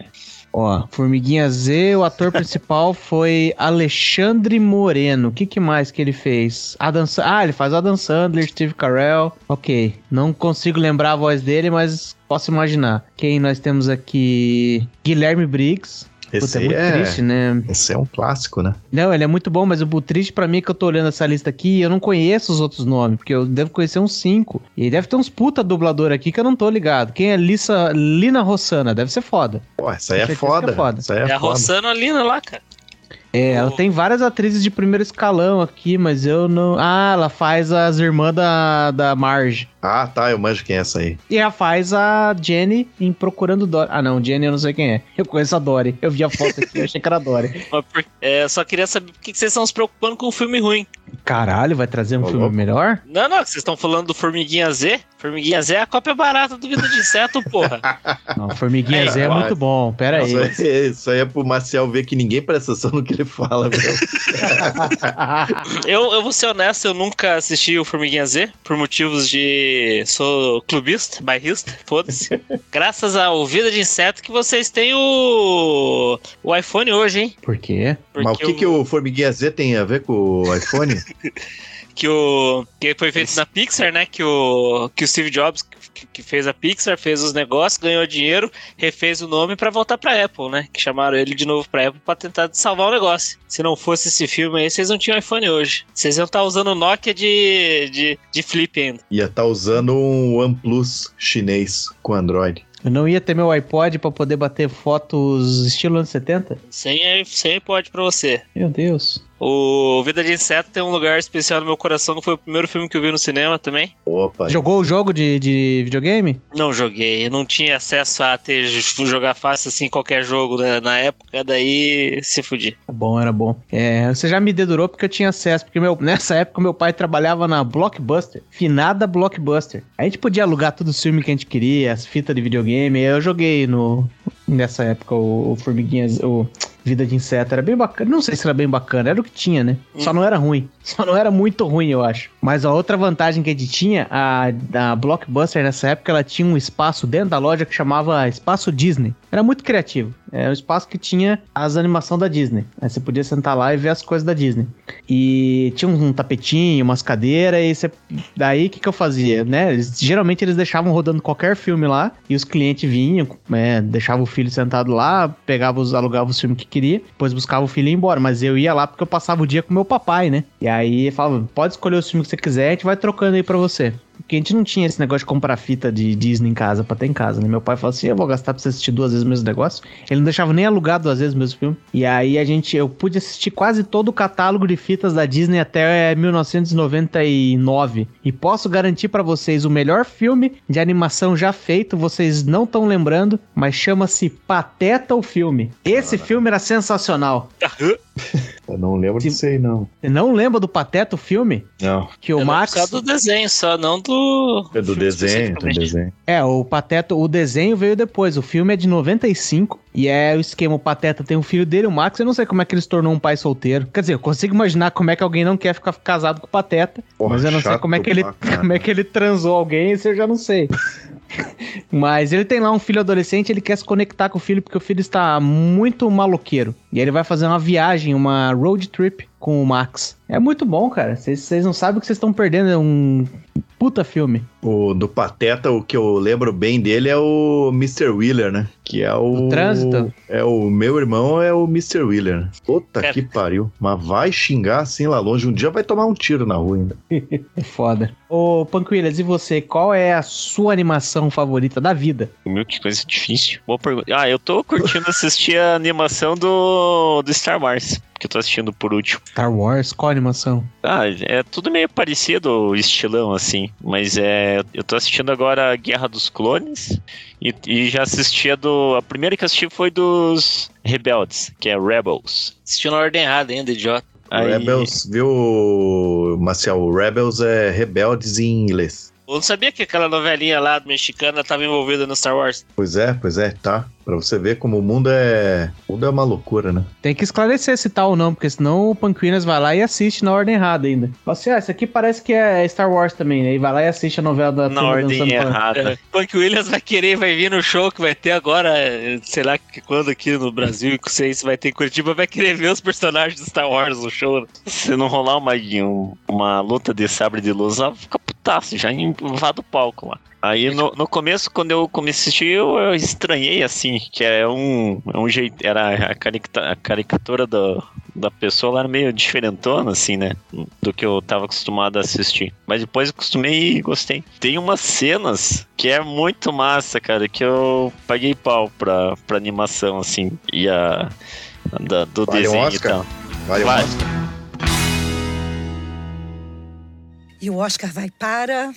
Ó, Formiguinha Z, o ator (laughs) principal foi Alexandre Moreno. O que, que mais que ele fez? Adam ah, ele faz Adam Sandler, Steve Carell. Ok, não consigo lembrar a voz dele, mas posso imaginar. Quem nós temos aqui? Guilherme Briggs. Puta, Esse é muito é, triste, né? esse é um clássico, né? Não, ele é muito bom, mas o triste pra mim é que eu tô olhando essa lista aqui e eu não conheço os outros nomes, porque eu devo conhecer uns cinco. E deve ter uns puta dublador aqui que eu não tô ligado. Quem é Lisa, Lina Rossana? Deve ser foda. Pô, essa aí é foda. é foda. Essa aí é, É a foda. Rossana Lina lá, cara. É, ela tem várias atrizes de primeiro escalão aqui, mas eu não. Ah, ela faz as irmãs da, da Marge. Ah, tá, eu manjo quem é essa aí. E ela faz a Jenny em Procurando Dory. Ah, não, Jenny eu não sei quem é. Eu conheço a Dory. Eu vi a foto aqui, eu achei que era a Dory. (laughs) Mas é, só queria saber por que vocês estão se preocupando com um filme ruim. Caralho, vai trazer um Ô, filme melhor? Não, não, vocês estão falando do Formiguinha Z. Formiguinha Z é a cópia barata do Vida de Inseto, porra. (laughs) Não, Formiguinha É, Zé é vai. muito bom. Pera aí. Isso aí, isso aí é pro Marcel ver que ninguém presta atenção no que ele fala, meu. (laughs) Eu, eu vou ser honesto, eu nunca assisti o Formiguinha Z por motivos de. Sou clubista, bairrista, foda-se. (laughs) Graças ao Vida de Inseto que vocês têm o. o iPhone hoje, hein? Por quê? Mas o que, que o Formiguinha Z tem a ver com o iPhone? (laughs) que o que foi feito na Pixar, né? Que o que o Steve Jobs que, que fez a Pixar, fez os negócios, ganhou dinheiro, refez o nome pra voltar pra Apple, né? Que chamaram ele de novo pra Apple pra tentar salvar o negócio. Se não fosse esse filme aí, vocês não tinham iPhone hoje. Vocês iam estar usando o Nokia de, de, de flip ainda. Ia estar usando um OnePlus chinês com Android. Eu não ia ter meu iPod pra poder bater fotos estilo anos 70? Sem, sem iPod pra você. Meu Deus. O Vida de Inseto tem um lugar especial no meu coração, que foi o primeiro filme que eu vi no cinema também. Opa, Jogou o jogo de, de videogame? Não joguei, eu não tinha acesso a ter jogar fácil assim qualquer jogo né, na época, daí se fudi. Era bom, era bom. É, você já me dedurou porque eu tinha acesso, porque meu, nessa época meu pai trabalhava na Blockbuster, finada Blockbuster. A gente podia alugar todos os filmes que a gente queria, as fitas de videogame. Eu joguei no nessa época o, o Formiguinhas, o Vida de Inseto era bem bacana. Não sei se era bem bacana, era o que tinha, né? Só não era ruim. (laughs) Só não era muito ruim, eu acho. Mas a outra vantagem que a gente tinha, a, a Blockbuster nessa época, ela tinha um espaço dentro da loja que chamava Espaço Disney. Era muito criativo. Era um espaço que tinha as animações da Disney. Aí você podia sentar lá e ver as coisas da Disney. E tinha um tapetinho, umas cadeiras, e você... daí o que, que eu fazia, né? Eles- geralmente eles deixavam rodando qualquer filme lá, e os clientes vinham, né? deixavam o filho sentado lá, pegava os, alugava os filmes que queria, depois buscava o filho e ia embora. Mas eu ia lá porque eu passava o dia com meu papai, né? E aí falava, pode escolher os filmes que você quiser, a gente vai trocando aí pra você. Porque a gente não tinha esse negócio de comprar fita de Disney em casa pra ter em casa, né? Meu pai falou assim: eu vou gastar pra você assistir duas vezes o mesmo negócio. Ele não deixava nem alugar duas vezes o mesmo filme. E aí a gente, eu pude assistir quase todo o catálogo de fitas da Disney até 1999. E posso garantir pra vocês o melhor filme de animação já feito, vocês não estão lembrando, mas chama-se Pateta o filme. Esse filme era sensacional. (laughs) eu não lembro Se- disso aí, não. Você não lembra do Pateta o filme? Não. Que o Eu Max. só do desenho, só não do. É do desenho, do desenho. É, o Pateta, o desenho veio depois. O filme é de 95 e é o esquema: o Pateta tem um filho dele, o Max. Eu não sei como é que ele se tornou um pai solteiro. Quer dizer, eu consigo imaginar como é que alguém não quer ficar casado com o Pateta, Porra, mas eu não sei como é que ele, (laughs) como é que ele transou alguém. Isso eu já não sei. (laughs) Mas ele tem lá um filho adolescente, ele quer se conectar com o filho porque o filho está muito maloqueiro. E aí ele vai fazer uma viagem, uma road trip com o Max. É muito bom, cara. Vocês vocês não sabem o que vocês estão perdendo. É um puta filme. O do Pateta, o que eu lembro bem dele é o Mr. Wheeler, né? Que é o. O trânsito? É o meu irmão, é o Mr. Wheeler. Puta É. que pariu. Mas vai xingar assim lá longe. Um dia vai tomar um tiro na rua ainda. (laughs) É foda. Ô, Panquilhas, e você? Qual é a sua animação favorita da vida? Meu, que coisa difícil. Boa pergunta. Ah, eu tô curtindo assistir a animação do, do Star Wars, que eu tô assistindo por último. Star Wars? Qual animação? Ah, é tudo meio parecido, o estilão, assim. Mas é. Eu tô assistindo agora a Guerra dos Clones. E, e já assisti a do. A primeira que assisti foi dos Rebeldes, que é Rebels. Assistiu na ordem errada ainda, idiota. Aí- Rebels, viu, Marcel? O Rebels é rebeldes em inglês. Eu não sabia que aquela novelinha lá mexicana tava envolvida no Star Wars. Pois é, pois é, tá. Pra você ver como o mundo é. O mundo é uma loucura, né? Tem que esclarecer se tá ou não, porque senão o Panquinas vai lá e assiste na ordem errada ainda. Fala assim, ah, isso aqui parece que é Star Wars também, né? E vai lá e assiste a novela da Na ordem errada. É, (laughs) Punk Williams vai querer, vai vir no show que vai ter agora, é, sei lá que quando aqui no Brasil, não sei se vai ter em Curitiba, vai querer ver os personagens do Star Wars no show. né? Se não rolar uma, um- uma luta de sabre de luz, ela fica putaço, já invade o palco lá. Aí no, no começo, quando eu comecei a assistir, eu, eu estranhei assim, que é um, é um jeito. Era a, carica- a caricatura do, da pessoa, ela era meio diferentona, assim, né? Do que eu tava acostumado a assistir. Mas depois eu acostumei e gostei. Tem umas cenas que é muito massa, cara, que eu paguei pau pra, pra animação, assim, e a. da- do Vale um desenho e Oscar? tal. Vale, Vai. Oscar. E o Oscar vai para.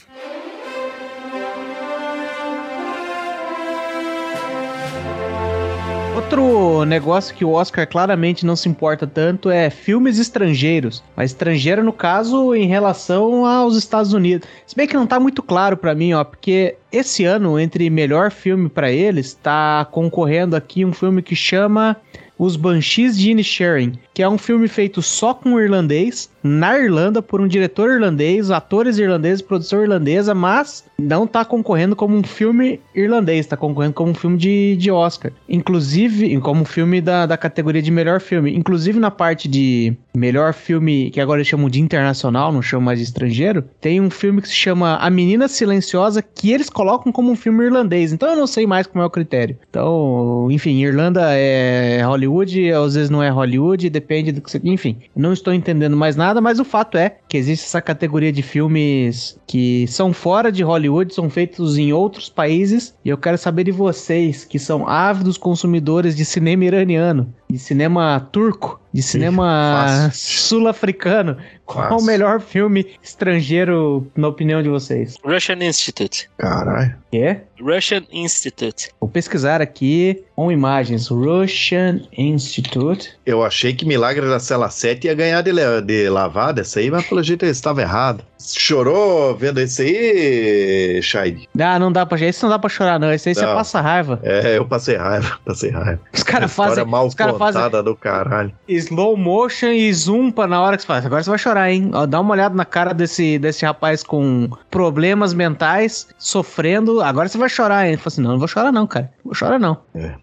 Outro negócio que o Oscar claramente não se importa tanto é filmes estrangeiros. Mas estrangeiro, no caso, em relação aos Estados Unidos. Se bem que não tá muito claro pra mim, ó, porque esse ano, entre melhor filme pra eles, tá concorrendo aqui um filme que chama Os Banshees de Inisherin, que é um filme feito só com irlandês, na Irlanda, por um diretor irlandês, atores irlandeses, produção irlandesa, mas não tá concorrendo como um filme irlandês, tá concorrendo como um filme de, de Oscar. Inclusive, como um filme da, da categoria de melhor filme. Inclusive na parte de melhor filme, que agora eles chamam de internacional, não chamam mais de estrangeiro, tem um filme que se chama A Menina Silenciosa, que eles colocam como um filme irlandês. Então eu não sei mais como é o critério. Então, enfim, Irlanda é Hollywood, às vezes não é Hollywood, depende do que você. Enfim, não estou entendendo mais nada, mas o fato é que existe essa categoria de filmes que são fora de Hollywood, são feitos em outros países, e eu quero saber de vocês, que são ávidos consumidores de cinema iraniano, de cinema turco, de cinema sul-africano. Qual Fácil. o melhor filme estrangeiro, na opinião de vocês? Russian Institute. Caralho. É? Russian Institute. Vou pesquisar aqui com imagens. Russian Institute. Eu achei que Milagre da Cela 7 ia ganhar de, de lavada essa aí, mas pelo jeito ele estava errado. Chorou vendo esse aí, Shide? Ah, não dá pra. Esse não dá pra chorar, não. Esse aí você Não. passa raiva. É, eu passei raiva, (laughs) passei raiva. Os caras fazem. mal Os fazem contada do caralho. slow motion e zoom pra na hora que você faz. Agora você vai chorar, hein? Ó, dá uma olhada na cara desse, desse rapaz com problemas mentais, sofrendo. Agora você vai chorar, hein? Ele falou assim: não, não vou chorar, não, cara. Não vou chorar, não.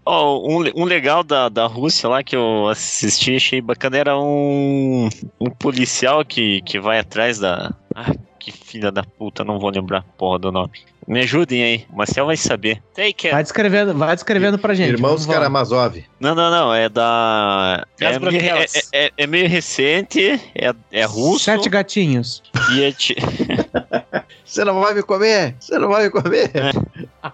Ó, um, le- um legal da, da Rússia lá que eu assisti, achei bacana, era um, um policial que, que vai atrás da. Ah, que filha da puta, não vou lembrar a porra do nome. Me ajudem aí, o Marcel vai saber. Take Vai descrevendo, vai descrevendo pra gente. Irmãos. Karamazov. Não, não, não, é da. É, meio, é, é- é meio recente, é, é russo Sete gatinhos. e é ti- (laughs) Você não vai me comer? Você não vai me comer?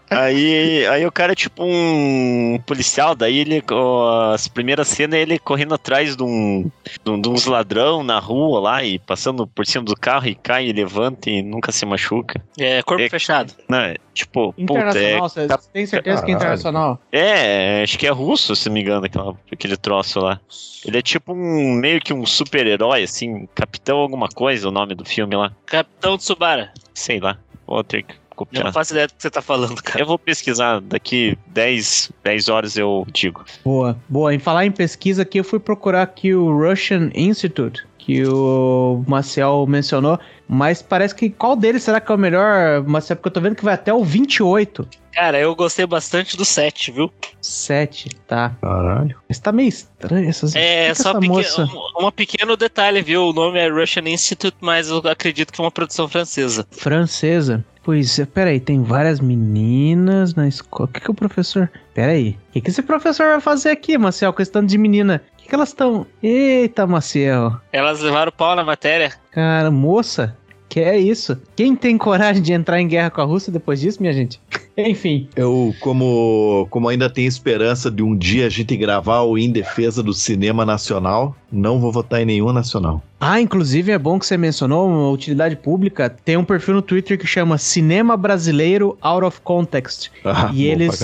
Aí, aí o cara é tipo um policial, daí ele, ó, as primeiras cenas é ele correndo atrás de, um, de, de uns ladrão na rua lá e passando por cima do carro e cai e levanta e nunca se machuca. É, corpo É- fechado. Não, é, tipo, puta, é, Internacional, você tá- tem certeza que é Caralho. internacional? é, acho que é russo, se não me engano, aquela, aquele troço lá. Ele é tipo um, meio que um super-herói, assim, Capitão alguma coisa, o nome do filme lá. Capitão Tsubara. Sei lá, vou ter que Eu copiar. não faço ideia do que você tá falando, cara. Eu vou pesquisar, daqui 10, 10 horas eu digo. Boa, boa. Em falar em pesquisa aqui, eu fui procurar aqui o Russian Institute, que o Maciel mencionou, mas parece que qual deles será que é o melhor, Maciel? Porque eu tô vendo que vai até o 28. Cara, eu gostei bastante do 7, viu? 7, tá. Caralho. Mas tá meio estranho essas. É, só essa moça... um, um pequeno detalhe, viu? O nome é Russian Institute, mas eu acredito que é uma produção francesa. Francesa. Pois é, peraí, tem várias meninas na escola. O que, que o professor. Peraí. O que, que esse professor vai fazer aqui, com esse tanto de menina? Que, que elas estão. Eita, Maciel. Elas levaram pau na matéria. Cara, moça, que é isso? Quem tem coragem de entrar em guerra com a Rússia depois disso, minha gente? (laughs) Enfim. Eu, como, como ainda tenho esperança de um dia a gente gravar o Em Defesa do Cinema Nacional, não vou votar em nenhum nacional. Ah, inclusive é bom que você mencionou uma utilidade pública. Tem um perfil no Twitter que chama Cinema Brasileiro Out of Context. Ah, E eles-.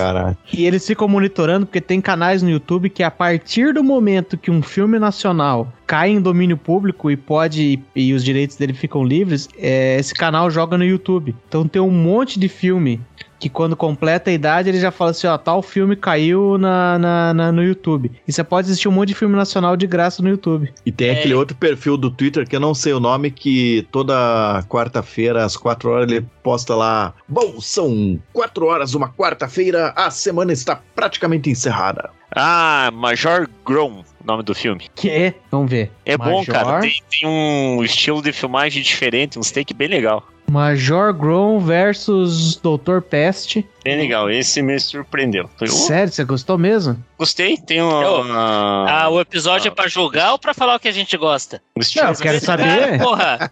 E eles ficam monitorando porque tem canais no YouTube que a partir do momento que um filme nacional cai em domínio público e pode e os direitos dele ficam livres, é, esse canal joga no YouTube. Então tem um monte de filme que quando completa a idade ele já fala assim, ó, tal filme caiu na, na- na- no YouTube. E você pode assistir um monte de filme nacional de graça no YouTube. E tem É. aquele outro perfil do Twitter que eu não sei o nome, que toda quarta-feira, às quatro horas, ele posta lá. Bom, são quatro horas, uma quarta-feira, a semana está praticamente encerrada. Ah, Major Grom, nome do filme. Que é, vamos ver. É bom, Major- cara. Tem, tem um estilo de filmagem diferente, uns take bem legal. Major Grom versus Doutor Peste. Bem legal. Esse me surpreendeu. "Oh, Sério, você gostou mesmo? gostei. Tem uma. Eu- uma- Ah, o episódio é pra julgar ou pra falar o que a gente gosta? Não, eu quero saber. (laughs) Porra,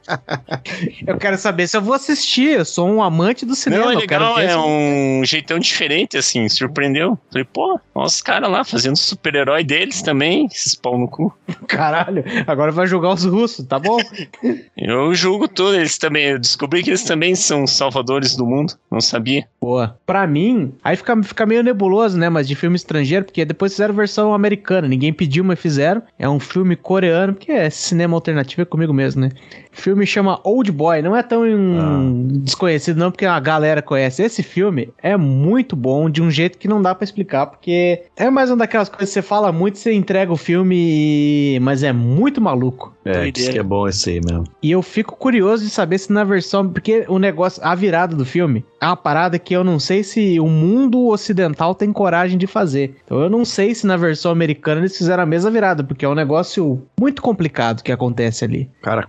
Eu quero saber se eu vou assistir. Eu sou um amante do cinema. Não, é eu quero legal, ver é um jeitão diferente, assim, surpreendeu. Falei, pô, olha os caras lá fazendo super-herói deles também, esses pau no cu. (laughs) Caralho, agora vai julgar os russos, tá bom? (laughs) Eu julgo tudo, eles também, eu descobri que eles também são salvadores do mundo, não sabia. Boa. Pra mim, aí fica, fica meio nebuloso, né? Mas de filme estrangeiro, porque depois fizeram versão americana. Ninguém pediu, mas fizeram. É um filme coreano, porque é cinema alternativo é comigo mesmo, né? O filme chama Old Boy. Não é tão hum, desconhecido, não, porque a galera conhece. Esse filme é muito bom, de um jeito que não dá pra explicar, porque é mais uma daquelas coisas que você fala muito, você entrega o filme, mas é muito maluco. É, Doideira. diz que é bom esse aí mesmo. E eu fico curioso de saber se na versão. Porque o negócio, a virada do filme é uma parada que eu não sei se o mundo ocidental tem coragem de fazer. Então eu não sei se na versão americana eles fizeram a mesma virada, porque é um negócio muito complicado que acontece ali. Cara,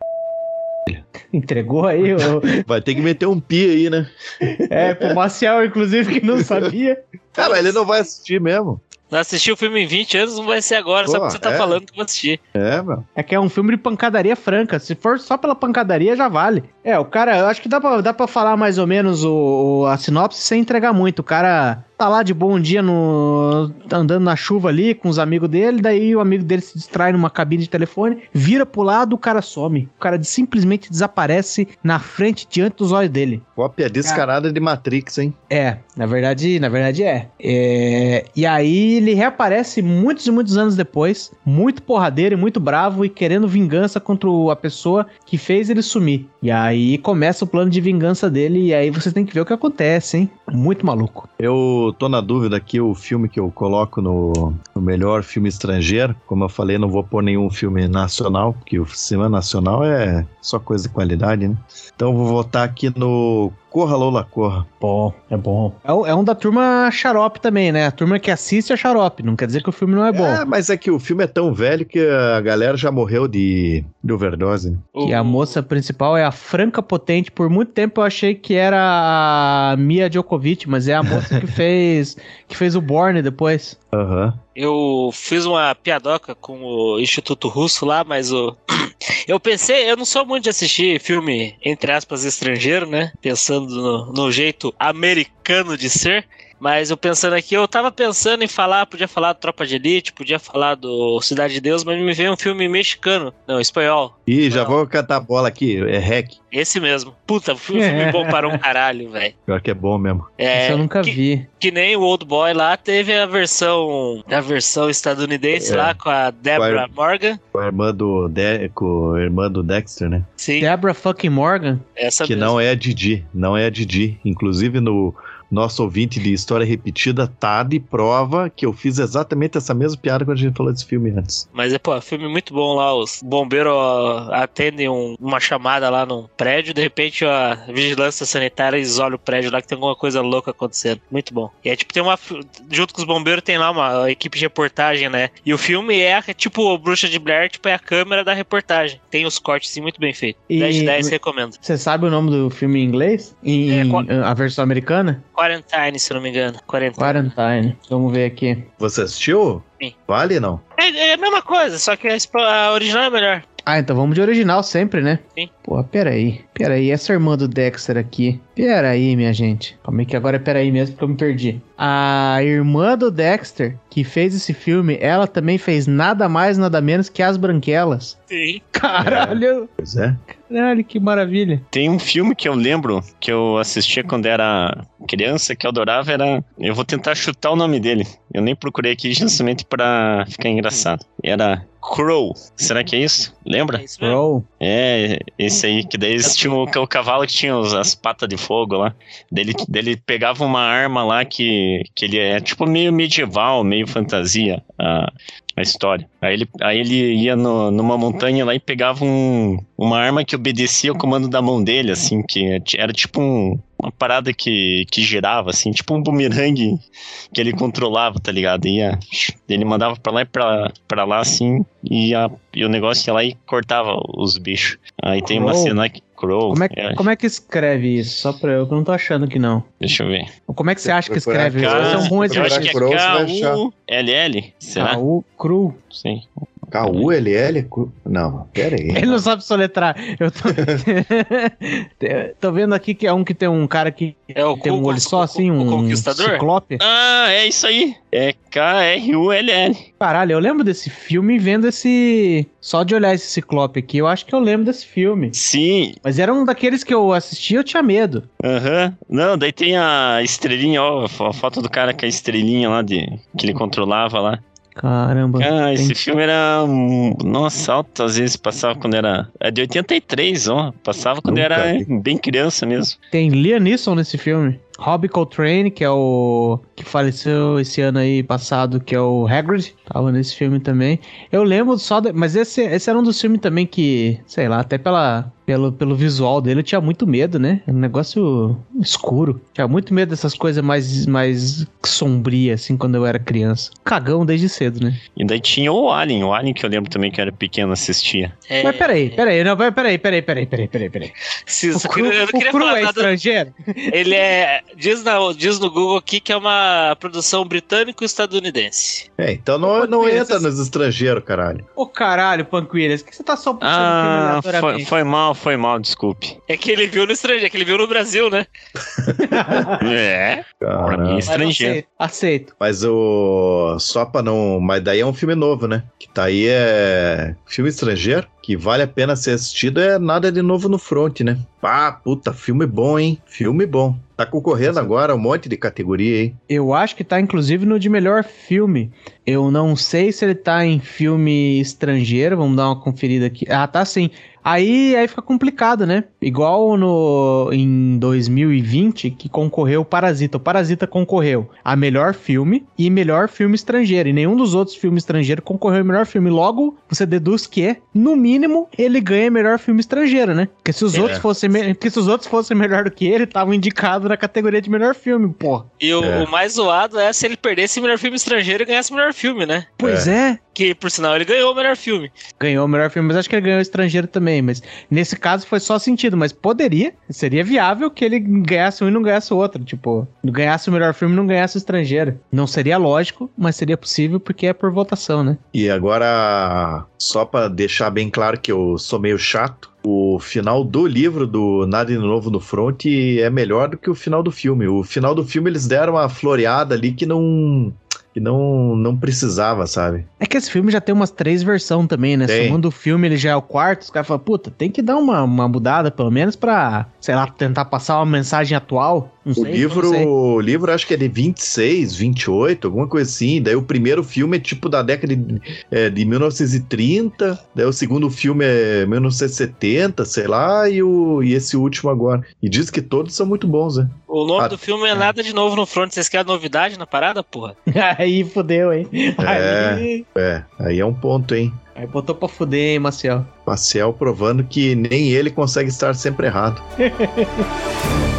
(laughs) Entregou aí, o, (laughs) vai ter que meter um pi aí, né? é, pro Maciel, inclusive, que não sabia. Mas ele não vai assistir mesmo. Não assistiu o filme em 20 anos, não vai ser agora, só Pô, porque você tá é. falando que vai assistir. É, meu. É que é um filme de pancadaria franca. Se for só pela pancadaria, já vale. É, o cara, eu acho que dá pra, dá pra falar mais ou menos o, o- a sinopse sem entregar muito. O cara tá lá de bom dia no andando na chuva ali com os amigos dele, daí o amigo dele se distrai numa cabine de telefone, vira pro lado, o cara some. O cara simplesmente desaparece na frente, diante dos olhos dele. Cópia descarada de Matrix, hein? É, na verdade, na verdade é. É, E aí ele reaparece muitos e muitos anos depois, muito porradeiro e muito bravo e querendo vingança contra a pessoa que fez ele sumir. E aí começa o plano de vingança dele e aí você tem que ver o que acontece, hein? Muito maluco. Eu tô na dúvida aqui o filme que eu coloco no, no melhor filme estrangeiro. Como eu falei, não vou pôr nenhum filme nacional, porque o cinema nacional é só coisa de qualidade, né? Então eu vou votar aqui no Corra Lola Corra. Bom, é bom. É, um- é um da turma xarope também, né? A turma que assiste é xarope, não quer dizer que o filme não é bom. É, mas é que o filme é tão velho que a galera já morreu de, de overdose. né? Que a moça principal é a Franca Potente. Por muito tempo eu achei que era a Mia Djokovic, mas é a moça que (laughs) fez que fez o Borne depois. Aham. Eu fiz uma piadoca com o Instituto Russo lá, mas o. (clears throat) Eu pensei, eu não sou muito de assistir filme, entre aspas, estrangeiro, né? Pensando no, no jeito americano de ser. Mas eu pensando aqui, eu tava pensando em falar, podia falar do Tropa de Elite, podia falar do Cidade de Deus, mas me veio um filme mexicano, não, espanhol. Ih, já vou cantar a bola aqui, é hack. Esse mesmo. Puta, filme, filme bom para um caralho, velho. Pior que é bom mesmo. É, Isso eu nunca que, vi. que nem o Old Boy lá, teve a versão a versão estadunidense É. lá com a Deborah Com Morgan. Com a irmã do, De com a irmã do Dexter, né? Sim, Deborah fucking Morgan. essa que mesmo. não é a Didi, não é a Didi. Inclusive no nosso ouvinte de história repetida tá de prova que eu fiz exatamente essa mesma piada quando a gente falou desse filme antes. Mas é, pô, filme muito bom lá. Os bombeiros atendem um- uma chamada lá num prédio, de repente a vigilância sanitária isola o prédio lá que tem alguma coisa louca acontecendo. Muito bom. E é tipo, tem uma. Junto com os bombeiros tem lá uma equipe de reportagem, né? E o filme é tipo Bruxa de Blair, tipo, é a câmera da reportagem. Tem os cortes sim, muito bem feito. E- 10 de 10 recomendo. Você sabe o nome do filme em inglês? Em É, qual- a versão americana? Quarantine, se não me engano. Quarantine. Quarantine. Vamos ver aqui. Você assistiu? Sim. Vale não? É, é a mesma coisa, só que a, original é melhor. Ah, então vamos de original sempre, né? Sim. Pô, peraí. Peraí, essa irmã do Dexter aqui. Peraí, minha gente. Calma aí que agora é peraí mesmo porque eu me perdi. A irmã do Dexter, que fez esse filme, ela também fez nada mais, nada menos que As Branquelas. Sim. Caralho, Pois é. caralho, que maravilha. Tem um filme que eu lembro que eu assistia quando era criança que eu adorava era. Eu vou tentar chutar o nome dele. Eu nem procurei aqui (laughs) justamente pra ficar engraçado. Era Crow. Será que é isso? Lembra? É. Bro, É, esse aí, que daí eles tinham o, o cavalo que tinha as patas de fogo lá. Dele, dele pegava uma arma lá que, que ele é tipo meio medieval, meio fantasia a, a história. Aí ele, aí ele ia no- numa montanha lá e pegava um, uma arma que obedecia ao comando da mão dele, assim, que era tipo um- uma parada que, que girava, assim, tipo um bumerangue que ele controlava, tá ligado? Ia, ele mandava pra lá e pra, pra lá, assim, e, a, e o negócio ia lá e cortava os bichos. Aí tem uma cena que. Crow. como é, é, como é que escreve isso? Só pra eu, que eu não tô achando que não. deixa eu ver. Como é que você acha que escreve? Esse é um bom eu acho exercício. que é Crow, você vai achar. K-U-L-L. Será? K.U. Cru. Sim. K-U-L-L? Não, pera aí. Ele não sabe soletrar. Eu tô... (laughs) tô vendo aqui que é um que tem um cara que É o tem um olho só, assim, o um Conquistador? ciclope. Ah, é isso aí. É K-R-U-L-L. Caralho, eu lembro desse filme vendo esse... Só de olhar esse ciclope aqui, eu acho que eu lembro desse filme. Sim. Mas era um daqueles que eu assisti eu tinha medo. Aham. Não, daí tem a estrelinha, ó, a foto do cara com a estrelinha lá de que ele controlava lá. Caramba. Ah, esse filme era. Nossa, altas vezes passava quando era. É de 83, ó. Passava quando Nunca era vi. bem criança mesmo. Tem Liam Neeson nesse filme. Robbie Coltrane, que é o que faleceu esse ano aí passado, que é o Hagrid, tava nesse filme também. Eu lembro só, de- mas esse, esse era um dos filmes também que, sei lá, até pela, pelo, pelo visual dele eu tinha muito medo, né? Um negócio escuro. Tinha muito medo dessas coisas mais, mais sombrias, assim, quando eu era criança. Cagão desde cedo, né? E daí tinha o Alien, o Alien que eu lembro também que eu era pequeno assistia. É, Mas peraí, peraí, não, peraí, peraí, peraí, peraí, peraí, peraí. se- O cru, queria- eu não o cru falar é nada. estrangeiro? Ele é. Diz, na, diz no Google aqui que é uma produção britânico-estadunidense. É, então não, não entra nos estrangeiros, caralho. Ô caralho, Panquilhas, que você tá só Ah, foi, foi mal, foi mal, desculpe. É que ele viu no estrangeiro, é que ele viu no Brasil, né? (laughs) É, pra mim é estrangeiro. aceito, aceito. Mas o. Só pra não. Mas daí é um filme novo, né? Que tá aí é. Filme estrangeiro, que vale a pena ser assistido, é nada de novo no front, né? Ah, puta, filme bom, hein? Filme bom. Tá concorrendo agora um monte de categoria, hein? Eu acho que tá inclusive no de melhor filme. Eu não sei se ele tá em filme estrangeiro, vamos dar uma conferida aqui. Ah, tá sim. Aí, aí fica complicado, né? Igual no em 2020 que concorreu o Parasita. O Parasita concorreu a melhor filme e melhor filme estrangeiro. E nenhum dos outros filmes estrangeiros concorreu a melhor filme. Logo, você deduz que, no mínimo, ele ganha melhor filme estrangeiro, né? Porque se os É. outros fossem porque se os outros fossem melhor do que ele, estavam indicados na categoria de melhor filme, porra. E o, É. o mais zoado é se ele perdesse o melhor filme estrangeiro e ganhasse o melhor filme, né? Pois é. Que, por sinal, ele ganhou o melhor filme. Ganhou o melhor filme, mas acho que ele ganhou o estrangeiro também. Mas nesse caso foi só sentido. Mas poderia, seria viável que ele ganhasse um e não ganhasse o outro. Tipo, ganhasse o melhor filme e não ganhasse o estrangeiro. Não seria lógico, mas seria possível porque é por votação, né? E agora, só pra deixar bem claro que eu sou meio chato, o final do livro do Nada de Novo no Front é melhor do que o final do filme. O final do filme eles deram uma floreada ali que não que não não precisava, sabe? É que esse filme já tem umas três versões também, né? Tem. Segundo o filme, ele já é o quarto. Os caras falam, puta, tem que dar uma, uma mudada, pelo menos, pra, sei lá, tentar passar uma mensagem atual. Não O sei, livro, não sei. o livro acho que é de 26, 28, alguma coisa assim. Daí o primeiro filme é tipo da década de, é, de 1930, daí o segundo filme é 1970, sei lá, e, o, e esse último agora. E diz que todos são muito bons, né? O nome Ah, do filme é Nada de Novo no Front. Vocês querem novidade na parada, porra? (laughs) Aí fudeu, hein? Aí, É, aí é um ponto, hein? aí botou pra fuder, hein, Maciel? Maciel provando que nem ele consegue estar sempre errado. (laughs)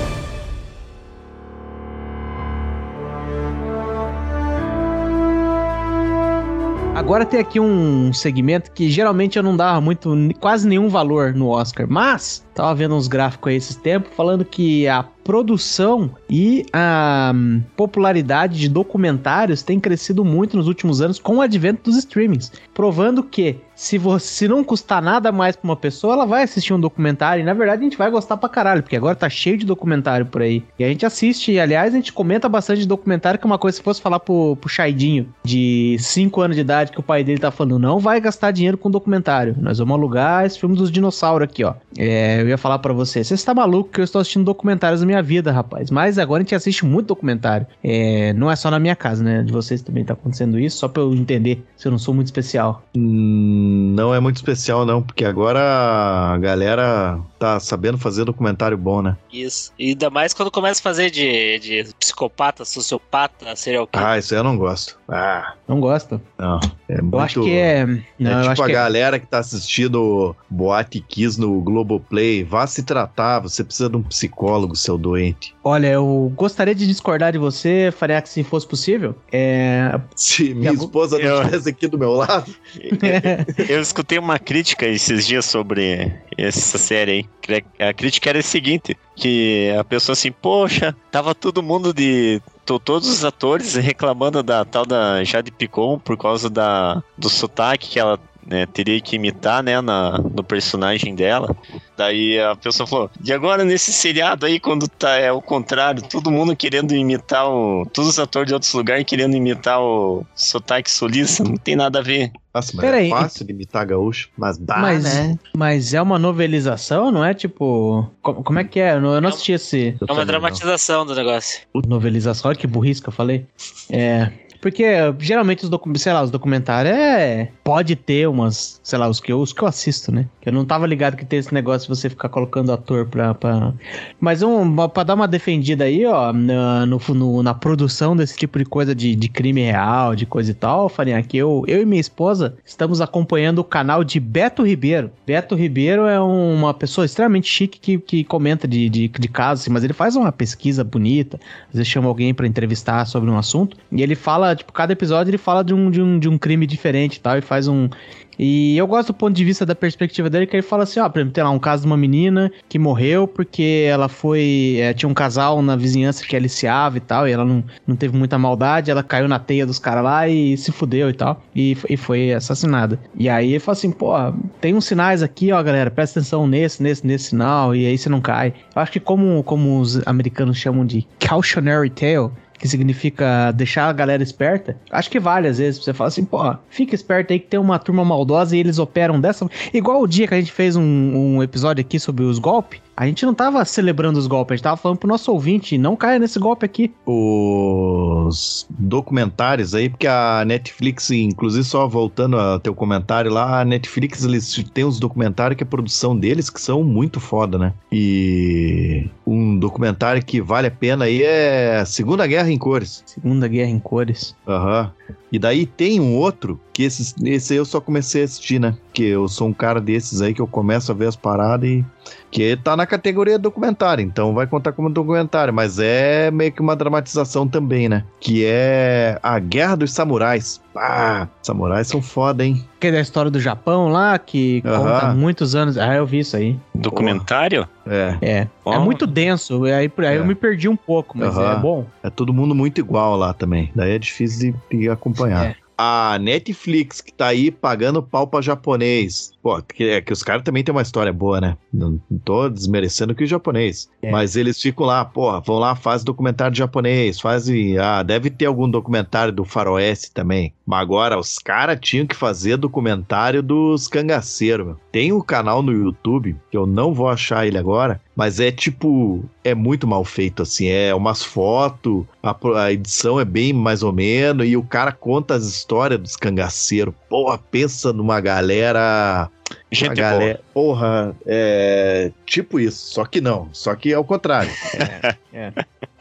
Agora tem aqui um segmento que geralmente eu não dava muito, quase nenhum valor no Oscar, mas tava vendo uns gráficos aí esses tempos falando que a produção e a hum, popularidade de documentários tem crescido muito nos últimos anos com o advento dos streamings, provando que se você não custar nada mais pra uma pessoa, ela vai assistir um documentário. E na verdade a gente vai gostar pra caralho, porque agora tá cheio de documentário por aí. E a gente assiste, e, aliás, a gente comenta bastante de documentário, que é uma coisa, se fosse falar pro, pro Chaidinho, de 5 anos de idade, que o pai dele tá falando, não vai gastar dinheiro com documentário. Nós vamos alugar esse filme dos dinossauros aqui, ó. É, eu ia falar pra você, você está maluco que eu estou assistindo documentários na minha vida, rapaz. Mas agora a gente assiste muito documentário. É, não é só na minha casa, né? De vocês também tá acontecendo isso, só pra eu entender se eu não sou muito especial. Hum, não é muito especial, não, porque agora a galera tá sabendo fazer documentário bom, né? Isso. E ainda mais quando começa a fazer de, de psicopata, sociopata, serial killer. Ah, isso aí eu não gosto. Ah, Não gosta? não. É muito... Eu acho que é. Não, é eu tipo acho a que é- galera que tá assistindo Boate Kiss no Globoplay. Vá se tratar, você precisa de um psicólogo, seu doente. Olha, eu gostaria de discordar de você, faria que se fosse possível. É. Se minha Eu- esposa não estivesse aqui do meu lado. (laughs) Eu escutei uma crítica esses dias sobre essa série aí. Que A crítica era a seguinte: que a pessoa assim, poxa, tava todo mundo de. to- Todos os atores reclamando da tal da Jade Picon por causa da, do sotaque que ela né, teria que imitar, né, na, no personagem dela. Daí a pessoa falou: e agora nesse seriado aí, quando tá é o contrário, todo mundo querendo imitar o. Todos os atores de outros lugares querendo imitar o sotaque sulista, não tem nada a ver. Nossa, mas Pera é aí, fácil de imitar gaúcho. Mas dá, mas, né? mas é uma novelização, não é tipo. co- Como, é que é? Eu não, eu não assisti esse É uma também não. dramatização do negócio. novelização. Olha que burrice que eu falei. É. Porque geralmente os lá, os documentários é. Pode ter umas, sei lá, os que eu, os que eu assisto, né? Eu não tava ligado que tem esse negócio de você ficar colocando ator pra. pra... Mas um, pra dar uma defendida aí, ó, na, no, no- na produção desse tipo de coisa de, de crime real, de coisa e tal, Farinha, que eu, eu e minha esposa estamos acompanhando o canal de Beto Ribeiro. Beto Ribeiro é um- uma pessoa extremamente chique que, que comenta de, de, de casos, assim, mas ele faz uma pesquisa bonita, às vezes chama alguém pra entrevistar sobre um assunto, e ele fala, tipo, cada episódio ele fala de um, de um, de um crime diferente e tal, e faz um. E eu gosto do ponto de vista da perspectiva dele, que ele fala assim, ó, por exemplo, tem lá um caso de uma menina que morreu porque ela foi. é, tinha um casal na vizinhança que aliciava e tal, e ela não, não teve muita maldade, ela caiu na teia dos caras lá e se fudeu e tal, e, e foi assassinada. E aí ele fala assim, pô, tem uns sinais aqui, ó, galera, presta atenção nesse, nesse, nesse sinal, e aí você não cai. Eu acho que como, como os americanos chamam de cautionary tale, que significa deixar a galera esperta, acho que vale às vezes. Você fala assim, pô, fica esperto aí que tem uma turma maldosa e eles operam dessa. Igual o dia que a gente fez um, um episódio aqui sobre os golpes, a gente não tava celebrando os golpes, a gente tava falando pro nosso ouvinte, não caia nesse golpe aqui. Os documentários aí, porque a Netflix, inclusive só voltando ao teu comentário lá, a Netflix eles têm uns documentários que a produção deles que são muito foda, né? E um documentário que vale a pena aí é Segunda Guerra em Cores. Segunda Guerra em Cores. Aham. E daí tem um outro, que esse, esse aí eu só comecei a assistir, né? Que eu sou um cara desses aí que eu começo a ver as paradas e. Que tá na categoria documentário, então vai contar como documentário, mas é meio que uma dramatização também, né? Que é A Guerra dos Samurais. Ah, samurais são foda, hein? Que é da história do Japão lá, que Aham. conta há muitos anos. Ah, eu vi isso aí. Documentário? É, É. É muito denso. Aí, aí eu É. me perdi um pouco, mas Aham. é bom. é todo mundo muito igual lá também. Daí é difícil de, de acompanhar. É. A Netflix, que tá aí pagando pau pra japonês. Pô, que, é que os caras também têm uma história boa, né? Não, tô desmerecendo que o japonês. É. Mas eles ficam lá, porra, vão lá, faz documentário japonês, fazem. Ah, deve ter algum documentário do Faroeste também. Mas agora, os caras tinham que fazer documentário dos cangaceiros, meu. Tem um canal no YouTube, que eu não vou achar ele agora, mas é tipo. É muito mal feito, assim. É umas fotos, a, a edição é bem mais ou menos, e o cara conta as histórias dos cangaceiros. Porra, pensa numa galera. Gente boa. galera. Porra, é. Tipo isso, só que não. Só que é o contrário. (laughs) É.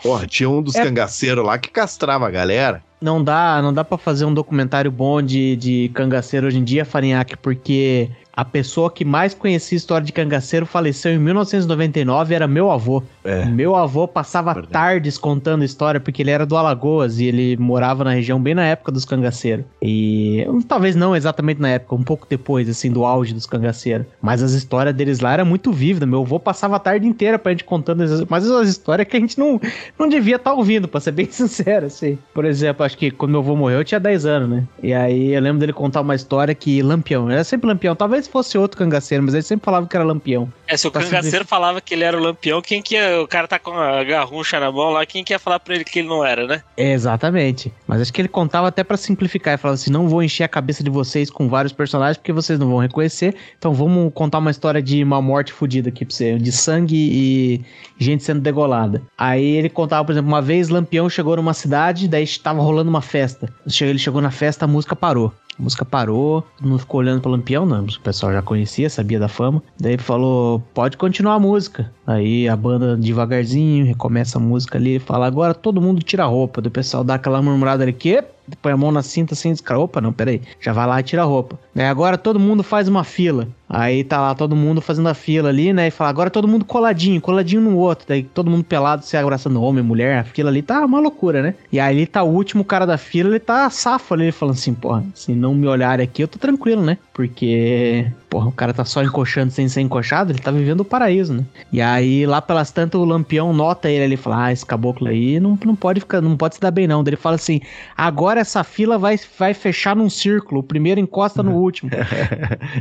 Porra, tinha um dos É. cangaceiros lá que castrava a galera. Não dá, não dá para fazer um documentário bom de, de cangaceiro hoje em dia, Farinhaque, porque a pessoa que mais conhecia história de cangaceiro faleceu em 1999, era meu avô. É. Meu avô passava Verdade. tardes contando história, porque ele era do Alagoas e ele morava na região bem na época dos cangaceiros. E talvez não exatamente na época, um pouco depois, assim, do auge dos cangaceiros. Mas as histórias deles lá eram muito vívidas. Meu avô passava a tarde inteira pra gente contando, essas- mas as histórias que a gente não, não devia estar ouvindo, pra ser bem (laughs) sincero, assim. Por exemplo, acho que quando meu avô morreu, eu tinha 10 anos, né? E aí eu lembro dele contar uma história que Lampião, era sempre Lampião, talvez fosse outro cangaceiro, mas ele sempre falava que era Lampião. É, se o Tá cangaceiro falava que ele era o lampião, quem que ia, o cara tá com a garrucha na mão lá, quem que ia falar pra ele que ele não era, né? Exatamente. Mas acho que ele contava até pra simplificar. Ele falava assim: não vou encher a cabeça de vocês com vários personagens porque vocês não vão reconhecer. Então vamos contar uma história de uma morte fodida aqui pra você, de sangue e gente sendo degolada. Aí ele contava, por exemplo, uma vez Lampião chegou numa cidade, daí estava rolando uma festa. Ele chegou na festa, a música parou. A música parou, todo mundo ficou olhando pro Lampião, não. O pessoal já conhecia, sabia da fama. Daí falou: pode continuar a música. Aí a banda devagarzinho recomeça a música ali fala: agora todo mundo tira a roupa. Do pessoal dá aquela murmurada ali, que? Põe a mão na cinta sem descar. Opa, não, peraí. Já vai lá e tira a roupa. Daí agora todo mundo faz uma fila. Aí tá lá todo mundo fazendo a fila ali, né? E fala, agora todo mundo coladinho, coladinho no outro. Daí todo mundo pelado, se abraçando homem, mulher. A fila ali tá uma loucura, né? E aí ele tá o último cara da fila, ele tá safo ali, ele falando assim, porra, se não me olharem aqui, eu tô tranquilo, né? Porque, porra, o cara tá só encoxando sem ser encoxado, ele tá vivendo o paraíso, né? E aí, lá pelas tantas, o Lampião nota ele ali fala: Ah, esse caboclo aí não, não pode ficar, não pode se dar bem, não. Daí ele fala assim: agora essa fila vai, vai fechar num círculo. O primeiro encosta no (laughs) último.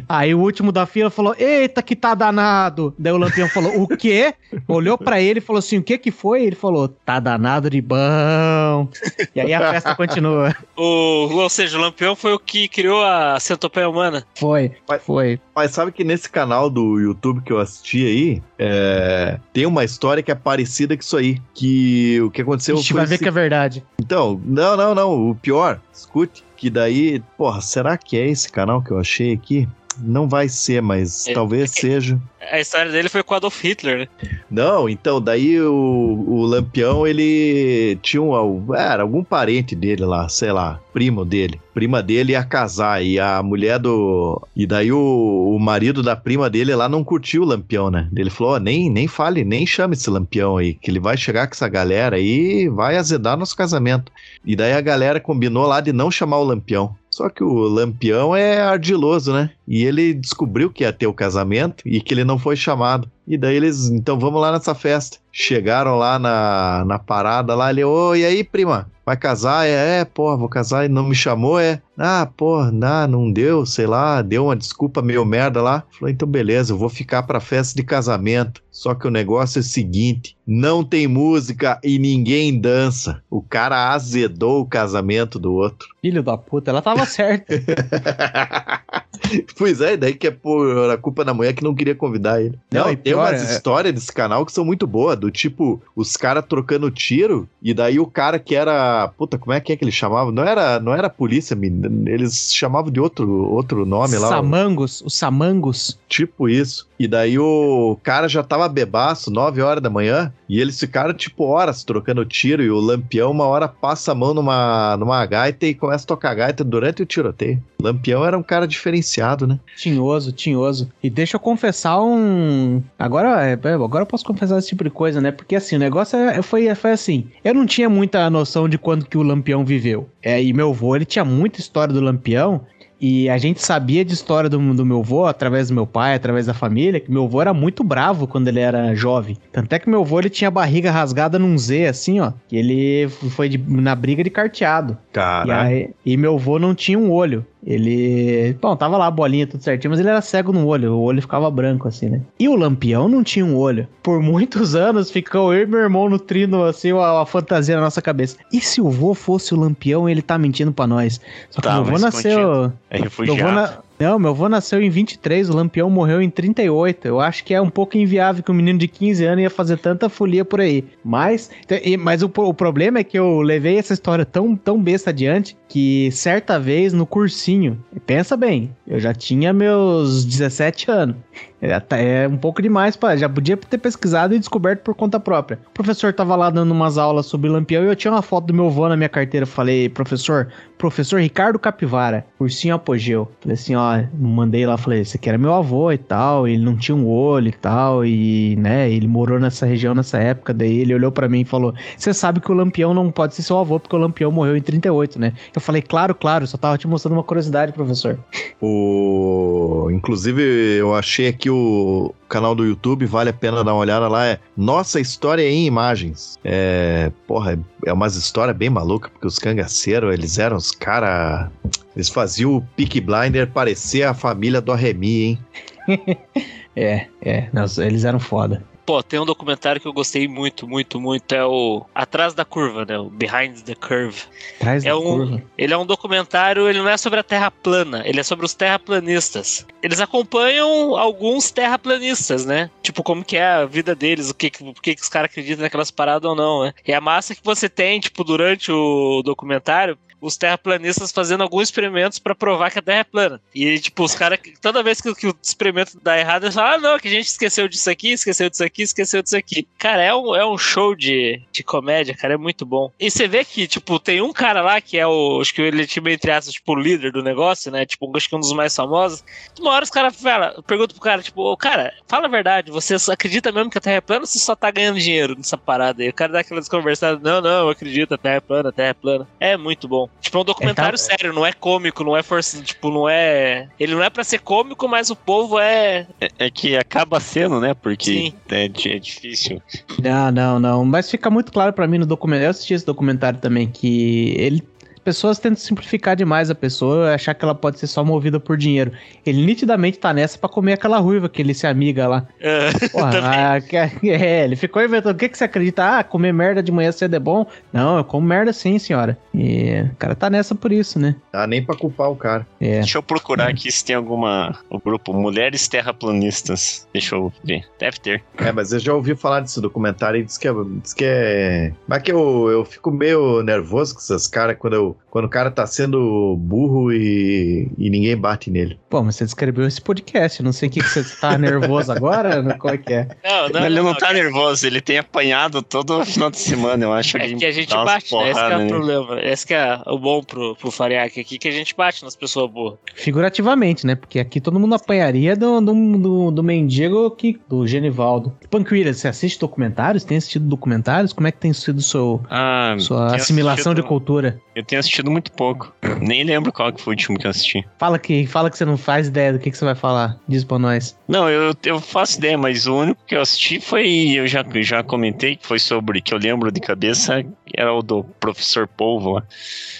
aí o último da fila falou: Eita, que tá danado. Daí o Lampião falou: O quê? Olhou pra ele e falou assim: O que que foi? Ele falou: Tá danado de bom. E aí a festa continua. O, ou seja, o lampião foi o que criou a centopeia humana. Foi, foi. Mas sabe que nesse canal do YouTube que eu assisti aí, é, tem uma história que é parecida com isso aí. Que o que aconteceu A gente vai ver esse- que é verdade. Então, não, não, não. O pior, escute, que daí, porra, será que é esse canal que eu achei aqui? Não vai ser, mas É- talvez seja. A história dele foi com o Adolf Hitler, né? Não, então, daí o, o Lampião, ele tinha um, era algum parente dele lá, sei lá, primo dele. Prima dele ia casar e a mulher do... E daí o, o marido da prima dele lá não curtiu o Lampião, né? Ele falou, ó, nem, nem fale, nem chame esse Lampião aí, que ele vai chegar com essa galera aí e vai azedar nosso casamento. E daí a galera combinou lá de não chamar o Lampião. Só que o Lampião é ardiloso, né? E ele descobriu que ia ter o casamento e que ele não foi chamado. E daí eles, então vamos lá nessa festa. Chegaram lá na, na parada lá, ele, ô, e aí, prima? Vai casar? É, é, porra, vou casar e não me chamou, é? Ah, porra, não, não deu, sei lá, deu uma desculpa meio merda lá. Falou, então beleza, eu vou ficar pra festa de casamento. Só que o negócio é o seguinte: não tem música e ninguém dança. O cara azedou o casamento do outro. Filho da puta, ela tava (laughs) certa. pois é, daí que é por a culpa da mulher que não queria convidar ele. Não, Não, e tem pior umas é- histórias desse canal que são muito boas, do tipo, os caras trocando tiro, e daí o cara que era. Puta, como é que é que ele chamava? Não era, não era polícia, menino, eles chamavam de outro, outro nome lá. Samangos, os Samangos. Tipo isso. E daí o cara já tava bebaço, 9 horas da manhã, e eles ficaram tipo horas trocando tiro, e o Lampião uma hora passa a mão numa, numa gaita e começa a tocar gaita durante o tiroteio. Lampião era um cara diferenciado, né? Tinhoso, tinhoso. E deixa eu confessar um. Agora, é, agora eu posso confessar esse tipo de coisa, né? Porque assim, o negócio é- foi, foi assim. Eu não tinha muita noção de quando que o Lampião viveu. É, e meu avô, ele tinha muita história do Lampião. E a gente sabia de história do, do meu avô, através do meu pai, através da família, que meu avô era muito bravo quando ele era jovem. Tanto é que meu avô, ele tinha a barriga rasgada num Z, assim, ó. Que ele foi de- na briga de carteado. E, Cara. aí- e meu avô não tinha um olho. Ele. Bom, tava lá a bolinha tudo certinho, mas ele era cego no olho. O olho ficava branco, assim, né? E o Lampião não tinha um olho. Por (laughs) muitos anos ficou eu e meu irmão nutrindo, assim, uma, fantasia na nossa cabeça. E se o vô fosse o Lampião ele tá mentindo pra nós? Só que Tá, avô mas nasceu. É refugiado. Não, meu avô nasceu em 23, o Lampião morreu em 38. Eu acho que é um pouco inviável que um menino de 15 anos ia fazer tanta folia por aí. Mas, e- mas o, o problema é que eu levei essa história tão, tão besta adiante que certa vez no cursinho, pensa bem, eu já tinha meus 17 anos. É, tá- é um pouco demais, pá. Já podia ter pesquisado e descoberto por conta própria. O professor tava lá dando umas aulas sobre lampião e eu tinha uma foto do meu avô na minha carteira. Falei, professor, professor Ricardo Capivara, ursinho apogeu. Falei assim, ó, mandei lá, falei, esse aqui era meu avô e tal, ele não tinha um olho e tal, e, né, ele morou nessa região nessa época, daí ele olhou pra mim e falou, você sabe que o Lampião não pode ser seu avô, porque o Lampião morreu em 38, né? Eu falei, claro, claro, só tava te mostrando uma curiosidade, professor. O... Inclusive, eu achei aqui o canal do YouTube, vale a pena dar uma olhada lá. É Nossa História em Imagens. É, porra, é umas histórias bem malucas, porque os cangaceiros, eles eram os caras. Eles faziam o Peak Blinder parecer a família do Arremi, hein? (laughs) É, é, nossa, eles eram foda. Pô, tem um documentário que eu gostei muito, muito, muito. É o Atrás da Curva, né? O Behind the Curve. Traz É da um- curva. Ele é um documentário, ele não é sobre a Terra plana, ele é sobre os terraplanistas. Eles acompanham alguns terraplanistas, né? Tipo, como que é a vida deles, o que, que, que os caras acreditam naquelas paradas ou não, né? E a massa que você tem, tipo, durante o documentário, os terraplanistas fazendo alguns experimentos pra provar que a Terra é plana. E, tipo, os caras, toda vez que, que o experimento dá errado, eles falam, ah, não, que a gente esqueceu disso aqui, esqueceu disso aqui, esqueceu disso aqui. Cara, é um, é um show de, de comédia, cara, é muito bom. E você vê que, tipo, tem um cara lá que é o, acho que ele tipo, entre aspas, tipo, o líder do negócio, né? Tipo, acho que um dos mais famosos. Uma hora os caras perguntam pro cara, tipo, cara, fala a verdade, você acredita mesmo que a Terra é plana ou você só tá ganhando dinheiro nessa parada aí? O cara dá aquela desconversada, não, não, eu acredito, a Terra é plana, a Terra é plana. É muito bom. Tipo, é um documentário É, tá- sério, não é cômico, não é força, tipo, não é... Ele não é pra ser cômico, mas o povo é... É, é que acaba sendo, né? Porque é, é difícil. Não, não, não. Mas fica muito claro pra mim no documentário. Eu assisti esse documentário também que ele. Pessoas tentam simplificar demais a pessoa, achar que ela pode ser só movida por dinheiro. Ele nitidamente tá nessa pra comer aquela ruiva que ele se amiga lá. é, (laughs) Porra, Também. ah, que- é, ele ficou inventando. O que, que você acredita? Ah, comer merda de manhã cedo é bom? Não, eu como merda sim, senhora. E o cara tá nessa por isso, né? Dá nem pra culpar o cara. É. Deixa eu procurar aqui se tem alguma. O grupo Mulheres Terraplanistas. Deixa eu ver. Deve ter. É, mas eu já ouvi falar desse documentário e diz que é. Diz que é... Mas que eu, eu fico meio nervoso com essas caras quando, eu, quando o cara tá sendo burro e, e ninguém bate nele. Pô, mas você descreveu esse podcast. Não sei o que, que você tá nervoso agora. (laughs) Qual é que é? Não, não, ele não, não, tá nervoso, ele tem apanhado todo final de semana, eu acho. É que a gente bate, né? Esse que é o nele. problema. Esse que é o bom pro, pro Fariak aqui, que a gente bate nas pessoas boas. Figurativamente, né? Porque aqui todo mundo apanharia do, do, do, do mendigo que, do Genivaldo. Panquira, você assiste documentários? Tem assistido documentários? Como é que tem sido seu, Ah, sua assimilação de assistido- cultura? Eu tenho assistido muito pouco. Nem lembro qual que foi o último que eu assisti. Fala que, fala que você não faz ideia do que, que você vai falar. Diz pra nós. Não, eu, eu faço ideia, mas o único que eu assisti foi. Eu já, já comentei que foi sobre. Que eu lembro de cabeça, era o do professor Polvo lá.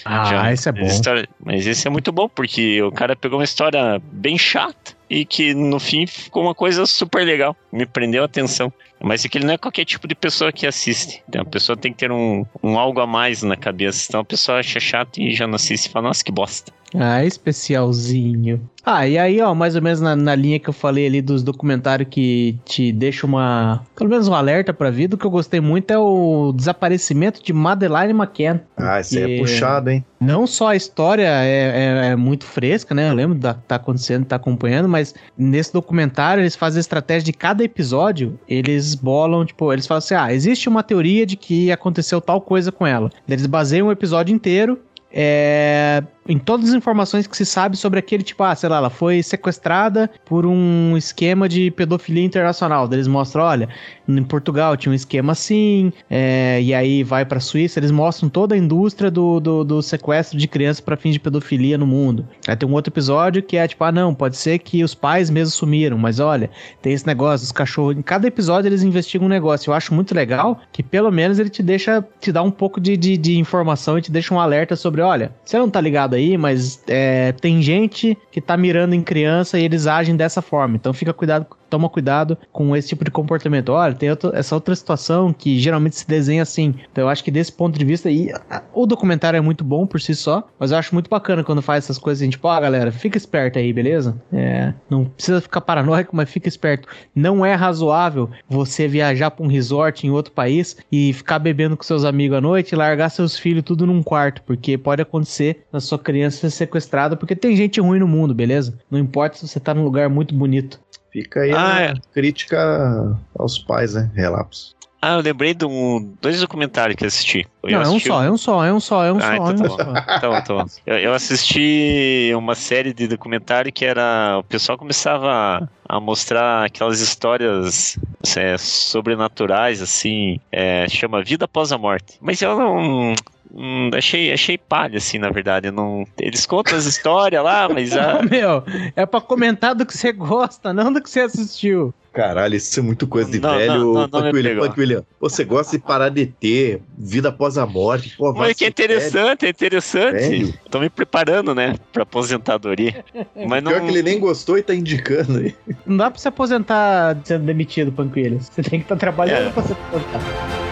Ah, Já- esse é bom. história- mas esse é muito bom, porque o cara pegou uma história bem chata e que no fim ficou uma coisa super legal. Me prendeu a atenção. Mas é que ele não é qualquer tipo de pessoa que assiste. Então, a pessoa tem que ter um, um algo a mais na cabeça. Então a pessoa acha chato e já não assiste e fala, nossa, que bosta. Ah, especialzinho. Ah, e aí, ó, mais ou menos na, na linha que eu falei ali dos documentários que te deixa uma. Pelo menos um alerta pra vida, o que eu gostei muito é o desaparecimento de Madeline McCann. Ah, isso aí é puxado, hein? Não só a história é, é- é muito fresca, né? Eu lembro da que tá acontecendo, tá acompanhando, mas nesse documentário eles fazem a estratégia de cada episódio, eles bolam, tipo, eles falam assim: ah, existe uma teoria de que aconteceu tal coisa com ela. Eles baseiam o episódio inteiro. é, em todas as informações que se sabe sobre aquele tipo, ah, sei lá, ela foi sequestrada por um esquema de pedofilia internacional. Eles mostram, olha, em Portugal tinha um esquema assim, é, e aí vai pra Suíça, eles mostram toda a indústria do, do, do sequestro de crianças para fins de pedofilia no mundo. Aí tem um outro episódio que é tipo, ah, não, pode ser que os pais mesmo sumiram, mas olha, tem esse negócio, os cachorros. Em cada episódio eles investigam um negócio. Eu acho muito legal que pelo menos ele te deixa, te dá um pouco de, de, de informação e te deixa um alerta sobre, olha, você não tá ligado aí, mas é, tem gente que tá mirando em criança e eles agem dessa forma. Então fica cuidado, toma cuidado com esse tipo de comportamento. Olha, tem essa outra situação que geralmente se desenha assim. Então eu acho que desse ponto de vista, e a- o documentário é muito bom por si só, mas eu acho muito bacana quando faz essas coisas assim, tipo, ó, galera, fica esperto aí, beleza? É, não precisa ficar paranoico, mas fica esperto. Não é razoável você viajar pra um resort em outro país e ficar bebendo com seus amigos à noite e largar seus filhos tudo num quarto, porque pode acontecer na sua criança ser sequestrada, porque tem gente ruim no mundo, beleza? Não importa se você tá num lugar muito bonito. Fica aí Ah, a é. crítica aos pais, né? Relapso. Ah, eu lembrei de um, dois documentários que eu assisti. Eu Não, é um assisti só, é um só, é um só, é um Ah, só, então é um tá só. Bom, tá bom. Eu, eu assisti uma série de documentário que era. O pessoal começava a mostrar aquelas histórias é, sobrenaturais, assim. é, chama Vida Após a Morte. Mas eu não. Hum, achei, achei palha, assim, na verdade. Eu não, eles contam as histórias lá, mas. ah, (laughs) Meu, é pra comentar do que você gosta, não do que você assistiu. Caralho, isso é muito coisa de Não, velho. não, não, não William, William. Você gosta de parar de ter vida após a morte. Pô, vai Mas que é interessante, é interessante. velho. Tô me preparando, né, pra aposentadoria. Mas não. Pior que ele nem gostou e tá indicando aí. Não dá pra se aposentar sendo demitido, Panquilhas. Você tem que estar trabalhando É. pra se aposentar.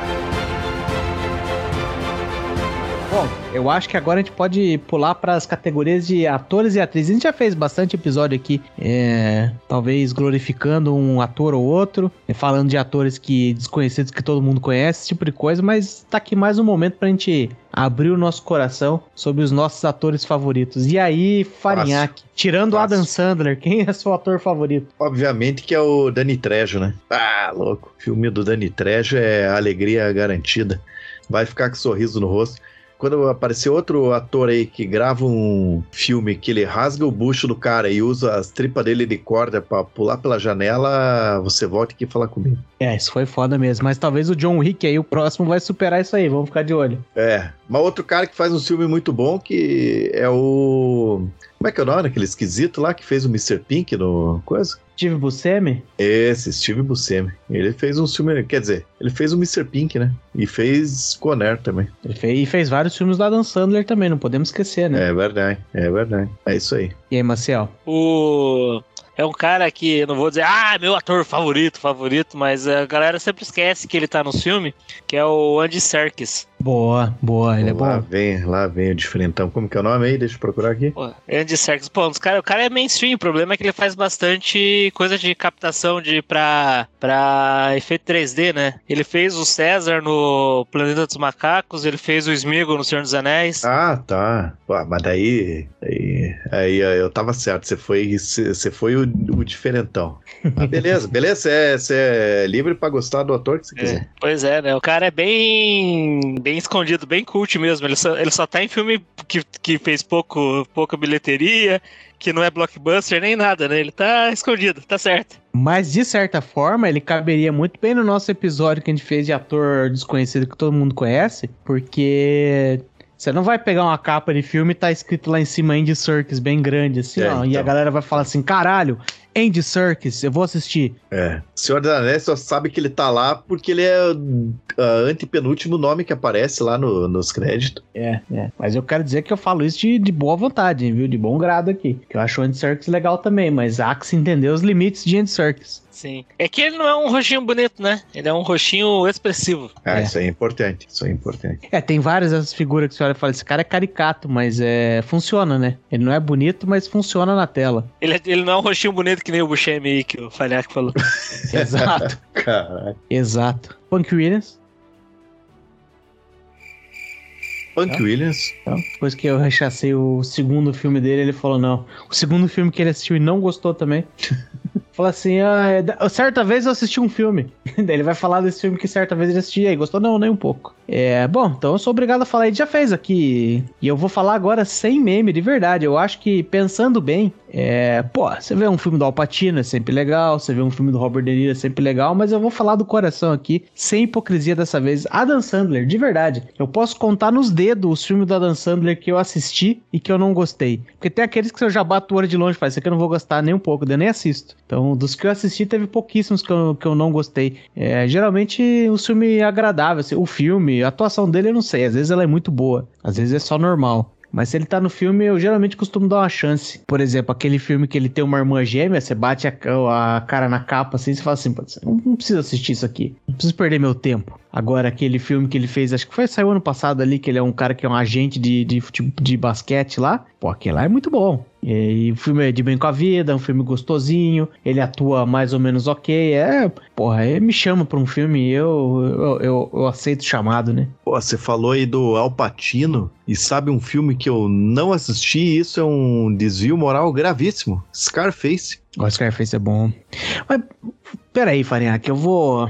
Bom, eu acho que agora a gente pode pular para as categorias de atores e atrizes. A gente já fez bastante episódio aqui, é, talvez glorificando um ator ou outro, falando de atores que desconhecidos que todo mundo conhece, esse tipo de coisa, mas tá aqui mais um momento pra gente abrir o nosso coração sobre os nossos atores favoritos. E aí, Farinhaque, tirando o Fácil. Adam Sandler, quem é seu ator favorito? Obviamente que é o Dani Trejo, né? Ah, louco. O filme do Dani Trejo é alegria garantida. Vai ficar com sorriso no rosto. Quando aparecer outro ator aí que grava um filme que ele rasga o bucho do cara e usa as tripas dele de corda pra pular pela janela, você volta aqui falar comigo. É, isso foi foda mesmo. Mas talvez o John Wick aí, o próximo, vai superar isso aí. Vamos ficar de olho. É, mas outro cara que faz um filme muito bom que é o. Como é que é o nome daquele esquisito lá que fez o Mr. Pink no coisa? Steve Buscemi? Esse, Steve Buscemi. Ele fez um filme, quer dizer, ele fez o Mr. Pink, né? E fez Conner também. Ele fez, e fez vários filmes do Adam Sandler também, não podemos esquecer, né? É verdade, é verdade. É isso aí. E aí, Marcel? O. É um cara que, não vou dizer, ah, meu ator favorito, favorito, mas a galera sempre esquece que ele tá no filme, que é o Andy Serkis. Boa, boa, ele é lá bom. vem, lá vem o diferentão. Como que é o nome aí? Deixa eu procurar aqui. Pô, Andy Serkis, pô, os cara, o cara é mainstream, o problema é que ele faz bastante coisa de captação de pra, pra efeito 3D, né? Ele fez o César no Planeta dos Macacos, ele fez o Smeagol no Senhor dos Anéis. Ah, tá. Pô, mas daí, aí, aí eu tava certo. Você foi, você foi o, o diferentão. Ah, beleza, beleza. Você é, livre pra gostar do ator que você quiser. Pois é, né? O cara é bem bem escondido, bem cult mesmo. Ele só, ele só tá em filme que, que fez pouco, pouca bilheteria, que não é blockbuster nem nada, né? Ele tá escondido, tá certo. Mas de certa forma, ele caberia muito bem no nosso episódio que a gente fez de ator desconhecido que todo mundo conhece, porque você não vai pegar uma capa de filme e tá escrito lá em cima Andy Serkis bem grande, assim, É, ó, e a então. galera vai falar assim: caralho, Andy Serkis, eu vou assistir. É. O Senhor dos Anéis só sabe que ele tá lá porque ele é o ah, antepenúltimo nome que aparece lá no- nos créditos. É, é. Mas eu quero dizer que eu falo isso de, de boa vontade, viu? De bom grado aqui. Que eu acho o Andy Serkis legal também, mas há que se entender os limites de Andy Serkis. Sim. É que ele não é um roxinho bonito, né? Ele é um roxinho expressivo. Ah, É. isso aí é importante. Isso aí é importante. É, tem várias dessas figuras que você olha e fala, esse cara é caricato, mas é, funciona, né? Ele não é bonito, mas funciona na tela. Ele, é- ele não é um roxinho bonito que nem o Buscemi aí que o Falhac falou. (laughs) Exato, (laughs) Caralho. exato. Punk Williams, Punk Williams. então, depois que eu rechacei o segundo filme dele, ele falou não. O segundo filme que ele assistiu e não gostou também. (laughs) Fala assim, ah, é certa vez eu assisti um filme. (laughs) Daí ele vai falar desse filme que certa vez ele assistiu e gostou? Não, nem um pouco. É, bom, então eu sou obrigado a falar, ele já fez aqui. E eu vou falar agora sem meme, de verdade. Eu acho que, pensando bem, é, pô, você vê um filme do Al Pacino é sempre legal, você vê um filme do Robert De Niro é sempre legal, mas eu vou falar do coração aqui, sem hipocrisia dessa vez. Adam Sandler, de verdade. Eu posso contar nos dedos os filmes do Adam Sandler que eu assisti e que eu não gostei. Porque tem aqueles que eu já bato o olho de longe, faz, isso aqui eu não vou gostar nem um pouco, eu nem assisto. Então, dos que eu assisti, teve pouquíssimos que eu, que eu não gostei. É, geralmente, o filme agradável, assim, o filme, a atuação dele eu não sei, às vezes ela é muito boa, às vezes é só normal. Mas se ele tá no filme, eu geralmente costumo dar uma chance. Por exemplo, aquele filme que ele tem uma irmã gêmea, você bate a, a cara na capa assim, você fala assim, "Pô, não, preciso assistir isso aqui. Não preciso perder meu tempo. Agora, aquele filme que ele fez, acho que foi saiu ano passado ali, que ele é um cara que é um agente de, de, de basquete lá. Pô, aquele lá é muito bom. E, o filme é de bem com a vida, é um filme gostosinho, ele atua mais ou menos ok. É, porra, ele me chama pra um filme e eu, eu, eu, eu aceito o chamado, né? Pô, você falou aí do Al Pacino e sabe um filme que eu não assisti isso é um desvio moral gravíssimo. Scarface. O Scarface é bom. Mas, peraí, Farinha, que eu vou.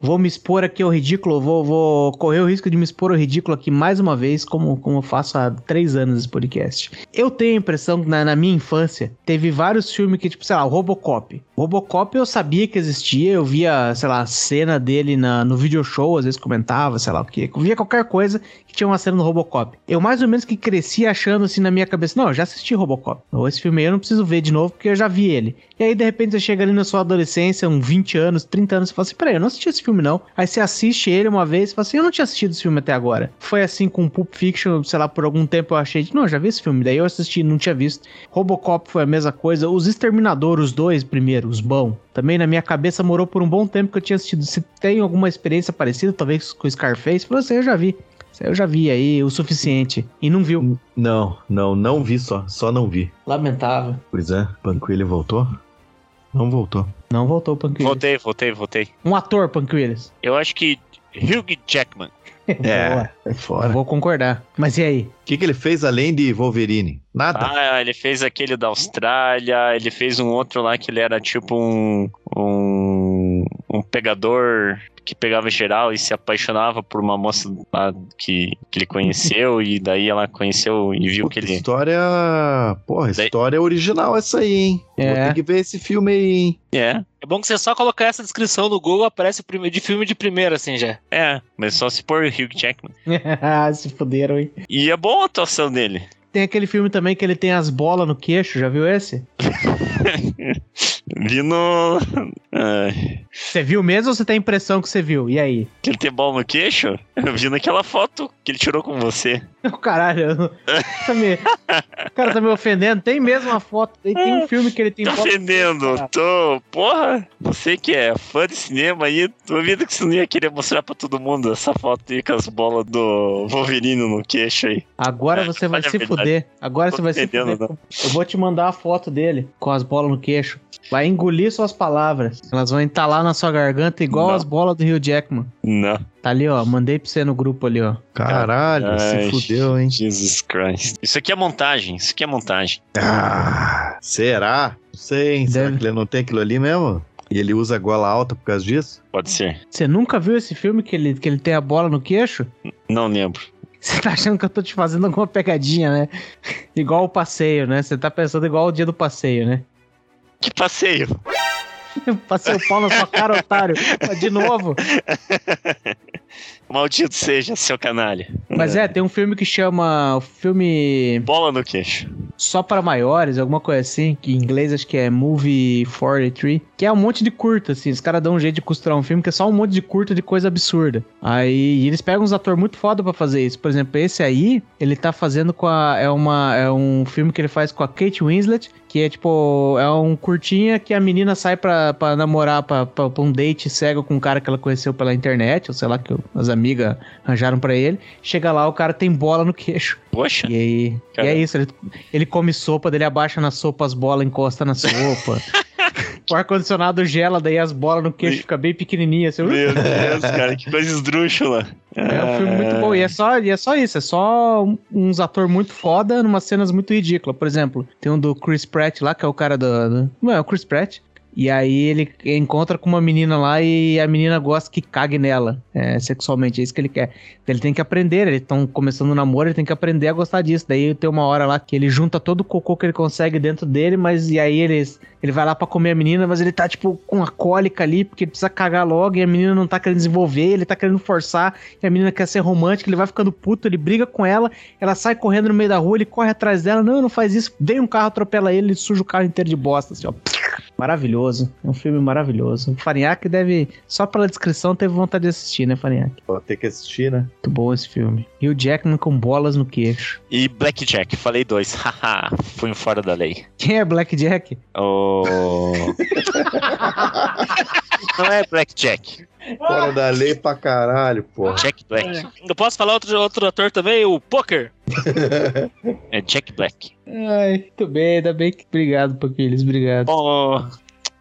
Vou me expor aqui ao ridículo, vou, vou correr o risco de me expor ao ridículo aqui mais uma vez, como, como eu faço há três anos esse podcast. Eu tenho a impressão que na, na minha infância teve vários filmes que, tipo, sei lá, o Robocop. Robocop eu sabia que existia, eu via, sei lá, cena dele na, no video show, às vezes comentava, sei lá o que. Via qualquer coisa que tinha uma cena no Robocop. Eu mais ou menos que cresci achando assim na minha cabeça, não, eu já assisti Robocop. Ou esse filme aí eu não preciso ver de novo porque eu já vi ele. E aí, de repente, você chega ali na sua adolescência, uns 20 anos, 30 anos, e fala assim: peraí, eu não assisti esse filme, não. Aí você assiste ele uma vez e fala assim: eu não tinha assistido esse filme até agora. Foi assim com Pulp Fiction, sei lá, por algum tempo eu achei, não, eu já vi esse filme. Daí eu assisti, não tinha visto. Robocop foi a mesma coisa. Os Exterminadores, os dois primeiro, os bons. Também na minha cabeça morou por um bom tempo que eu tinha assistido. Se tem alguma experiência parecida, talvez com Scarface, falou assim: eu já vi. Eu já vi aí o suficiente. E não viu. Não, não, não vi só. Só não vi. Lamentável. Pois é, Panquilha voltou? Não voltou. Não voltou Williams. Voltei, voltei, voltei. Um ator, Punk Williams. Eu acho que Hugh Jackman. É, (laughs) é fora. Vou concordar. Mas e aí? O que, que ele fez além de Wolverine? Nada. Ah, ele fez aquele da Austrália, ele fez um outro lá que ele era tipo um. um, um pegador que pegava geral e se apaixonava por uma moça lá que, que ele conheceu, e daí ela conheceu e viu que Puta, ele. História. Porra, Daí- história original essa aí, hein? Vou É. ter que ver esse filme aí, hein? É, É bom que você só colocar essa descrição no Google, aparece prime- de filme de primeira, assim já. é, mas só se pôr Hugh Jackman. (laughs) Se fuderam, hein? E é boa a atuação dele. Tem aquele filme também que ele tem as bolas no queixo, já viu esse? (laughs) (laughs) Vi no. Ai, Você viu mesmo ou você tem a impressão que você viu? E aí? que ele tem bola no queixo? Eu vi naquela foto que ele tirou com você. (laughs) Caralho, não- tá me... o cara tá me ofendendo. Tem mesmo uma foto, tem, tem um filme que ele tem Tá no ofendendo, cara. tô. Porra, você que é fã de cinema aí, duvido que você não ia querer mostrar pra todo mundo essa foto aí com as bolas do Wolverine no queixo aí. Agora É, você vai se fuder. Agora Tô você vai se fuder. Eu vou te mandar a foto dele com as bolas no queixo. Vai engolir suas palavras. Elas vão entalar na sua garganta igual Não. as bolas do Rio Jackman. Não. Tá ali, ó. Mandei pra você no grupo ali, ó. Caralho, Ai, se fudeu, hein? Jesus Christ. Isso aqui é montagem, isso aqui é montagem. Ah, será? Não sei, hein? Será Deve. que ele não tem aquilo ali mesmo? E ele usa gola alta por causa disso? Pode ser. Você nunca viu esse filme que ele, que ele tem a bola no queixo? Não lembro. Você tá achando que eu tô te fazendo alguma pegadinha, né? igual o passeio, né? Você tá pensando igual o dia do passeio, né? Que passeio! (laughs) Passei o pau na sua cara, otário. De novo. Maldito seja, seu canalha. Mas é, tem um filme que chama. O filme Bola no queixo. Só para Maiores, alguma coisa assim, que em inglês acho que é Movie 43, que é um monte de curta, assim. Os caras dão um jeito de costurar um filme que é só um monte de curta de coisa absurda. Aí eles pegam uns atores muito foda pra fazer isso. Por exemplo, esse aí, ele tá fazendo com a. É, uma, é um filme que ele faz com a Kate Winslet, que é tipo. É um curtinha que a menina sai pra, pra namorar, pra, pra, pra um date cego com um cara que ela conheceu pela internet, ou sei lá, que as amigas arranjaram pra ele. Chega lá, o cara tem bola no queixo. Poxa, E aí, e é isso, ele, ele come sopa, dele abaixa na sopa, as bolas encosta na sopa. (laughs) o ar-condicionado gela, daí as bolas no queixo ficam bem pequenininhas. Assim, meu Deus, cara, que coisa esdrúxula. é um filme muito bom. E é só, e é só isso, é só uns atores muito foda numas cenas muito ridículas. Por exemplo, tem um do Chris Pratt lá, que é o cara do. do não, é o Chris Pratt. E aí ele encontra com uma menina lá e a menina gosta que cague nela, é, sexualmente, é isso que ele quer. Ele tem que aprender, eles estão começando o namoro, ele tem que aprender a gostar disso. Daí tem uma hora lá que ele junta todo o cocô que ele consegue dentro dele, mas e aí ele, ele vai lá pra comer a menina, mas ele tá tipo com a cólica ali, porque ele precisa cagar logo e a menina não tá querendo desenvolver, ele tá querendo forçar, e a menina quer ser romântica, ele vai ficando puto, ele briga com ela, ela sai correndo no meio da rua, ele corre atrás dela, não, não faz isso, vem um carro, atropela ele, ele suja o carro inteiro de bosta, assim, ó. Maravilhoso, é um filme maravilhoso. O Farinhaque deve, só pela descrição, teve vontade de assistir, né, Farinhaque? Vou ter que assistir, né? Muito bom esse filme. E o Jackman com bolas no queixo. E Blackjack, falei dois. (laughs) Haha, fui um fora da lei. Quem é Black Jack? O... (laughs) Não é Blackjack, Fora da lei pra caralho, porra. Jack Black. Eu posso falar outro, outro ator também? O Poker. É Jack Black. Ai, muito bem, ainda bem que. Obrigado, Paquiles, obrigado. Oh,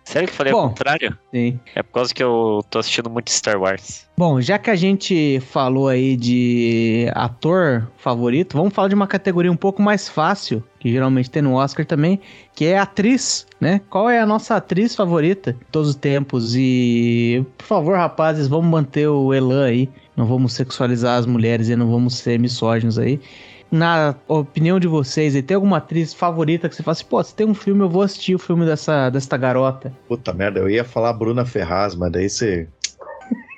Sério que eu falei Bom. ao contrário? Sim. É por causa que eu tô assistindo muito Star Wars. Bom, já que a gente falou aí de ator favorito, vamos falar de uma categoria um pouco mais fácil, que geralmente tem no Oscar também, que é atriz, né? Qual é a nossa atriz favorita de todos os tempos? E, por favor, rapazes, vamos manter o elan aí. Não vamos sexualizar as mulheres e não vamos ser misóginos aí. Na opinião de vocês, tem alguma atriz favorita que você fala assim, pô, se tem um filme, eu vou assistir o filme dessa, dessa garota? Puta merda, eu ia falar Bruna Ferraz, mas daí você.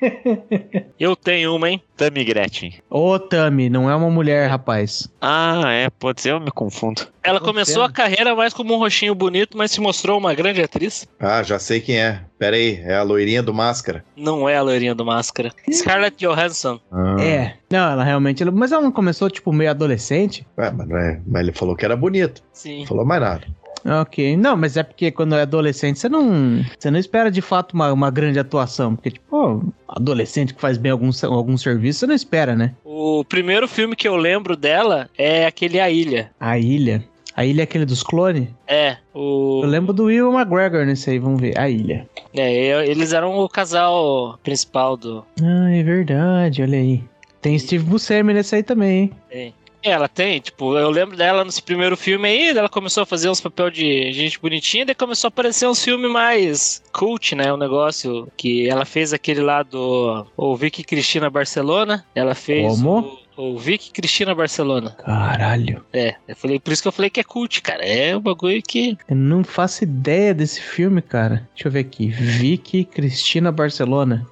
(laughs) Eu tenho uma, hein? Tammy Gretchen. Ô, Tami, não é uma mulher, rapaz. Ah, é, pode ser, eu me confundo. Ela começou a carreira mais como um roxinho bonito, mas se mostrou uma grande atriz. Ah, já sei quem é. Pera aí, é a loirinha do Máscara. Não é a loirinha do Máscara. Scarlett Johansson. Ah. É. Não, ela realmente. Mas ela não começou, tipo, meio adolescente? Ué, mas, não é- mas ele falou que era bonito. Sim. Não falou mais nada. Ok. Não, mas é porque quando é adolescente, você não. Você não espera de fato uma, uma grande atuação. Porque, tipo, pô, adolescente que faz bem algum, algum serviço, você não espera, né? O primeiro filme que eu lembro dela é aquele A Ilha. A ilha. A ilha é aquele dos clones? É, o. Eu lembro do Will McGregor nesse aí, vamos ver. A ilha. É, eles eram o casal principal do. Ah, é verdade, olha aí. Tem Steve Buscemi nesse aí também, hein? É, ela tem, tipo, eu lembro dela nesse primeiro filme aí, ela começou a fazer uns papel de gente bonitinha, daí começou a aparecer uns filmes mais cult, né, um negócio que ela fez aquele lá do o Vicky Cristina Barcelona, ela fez Como? o, o Vicky Cristina Barcelona. Caralho. É, eu falei, por isso que eu falei que é cult, cara, é um bagulho que Eu não faço ideia desse filme, cara. Deixa eu ver aqui. Vicky Cristina Barcelona.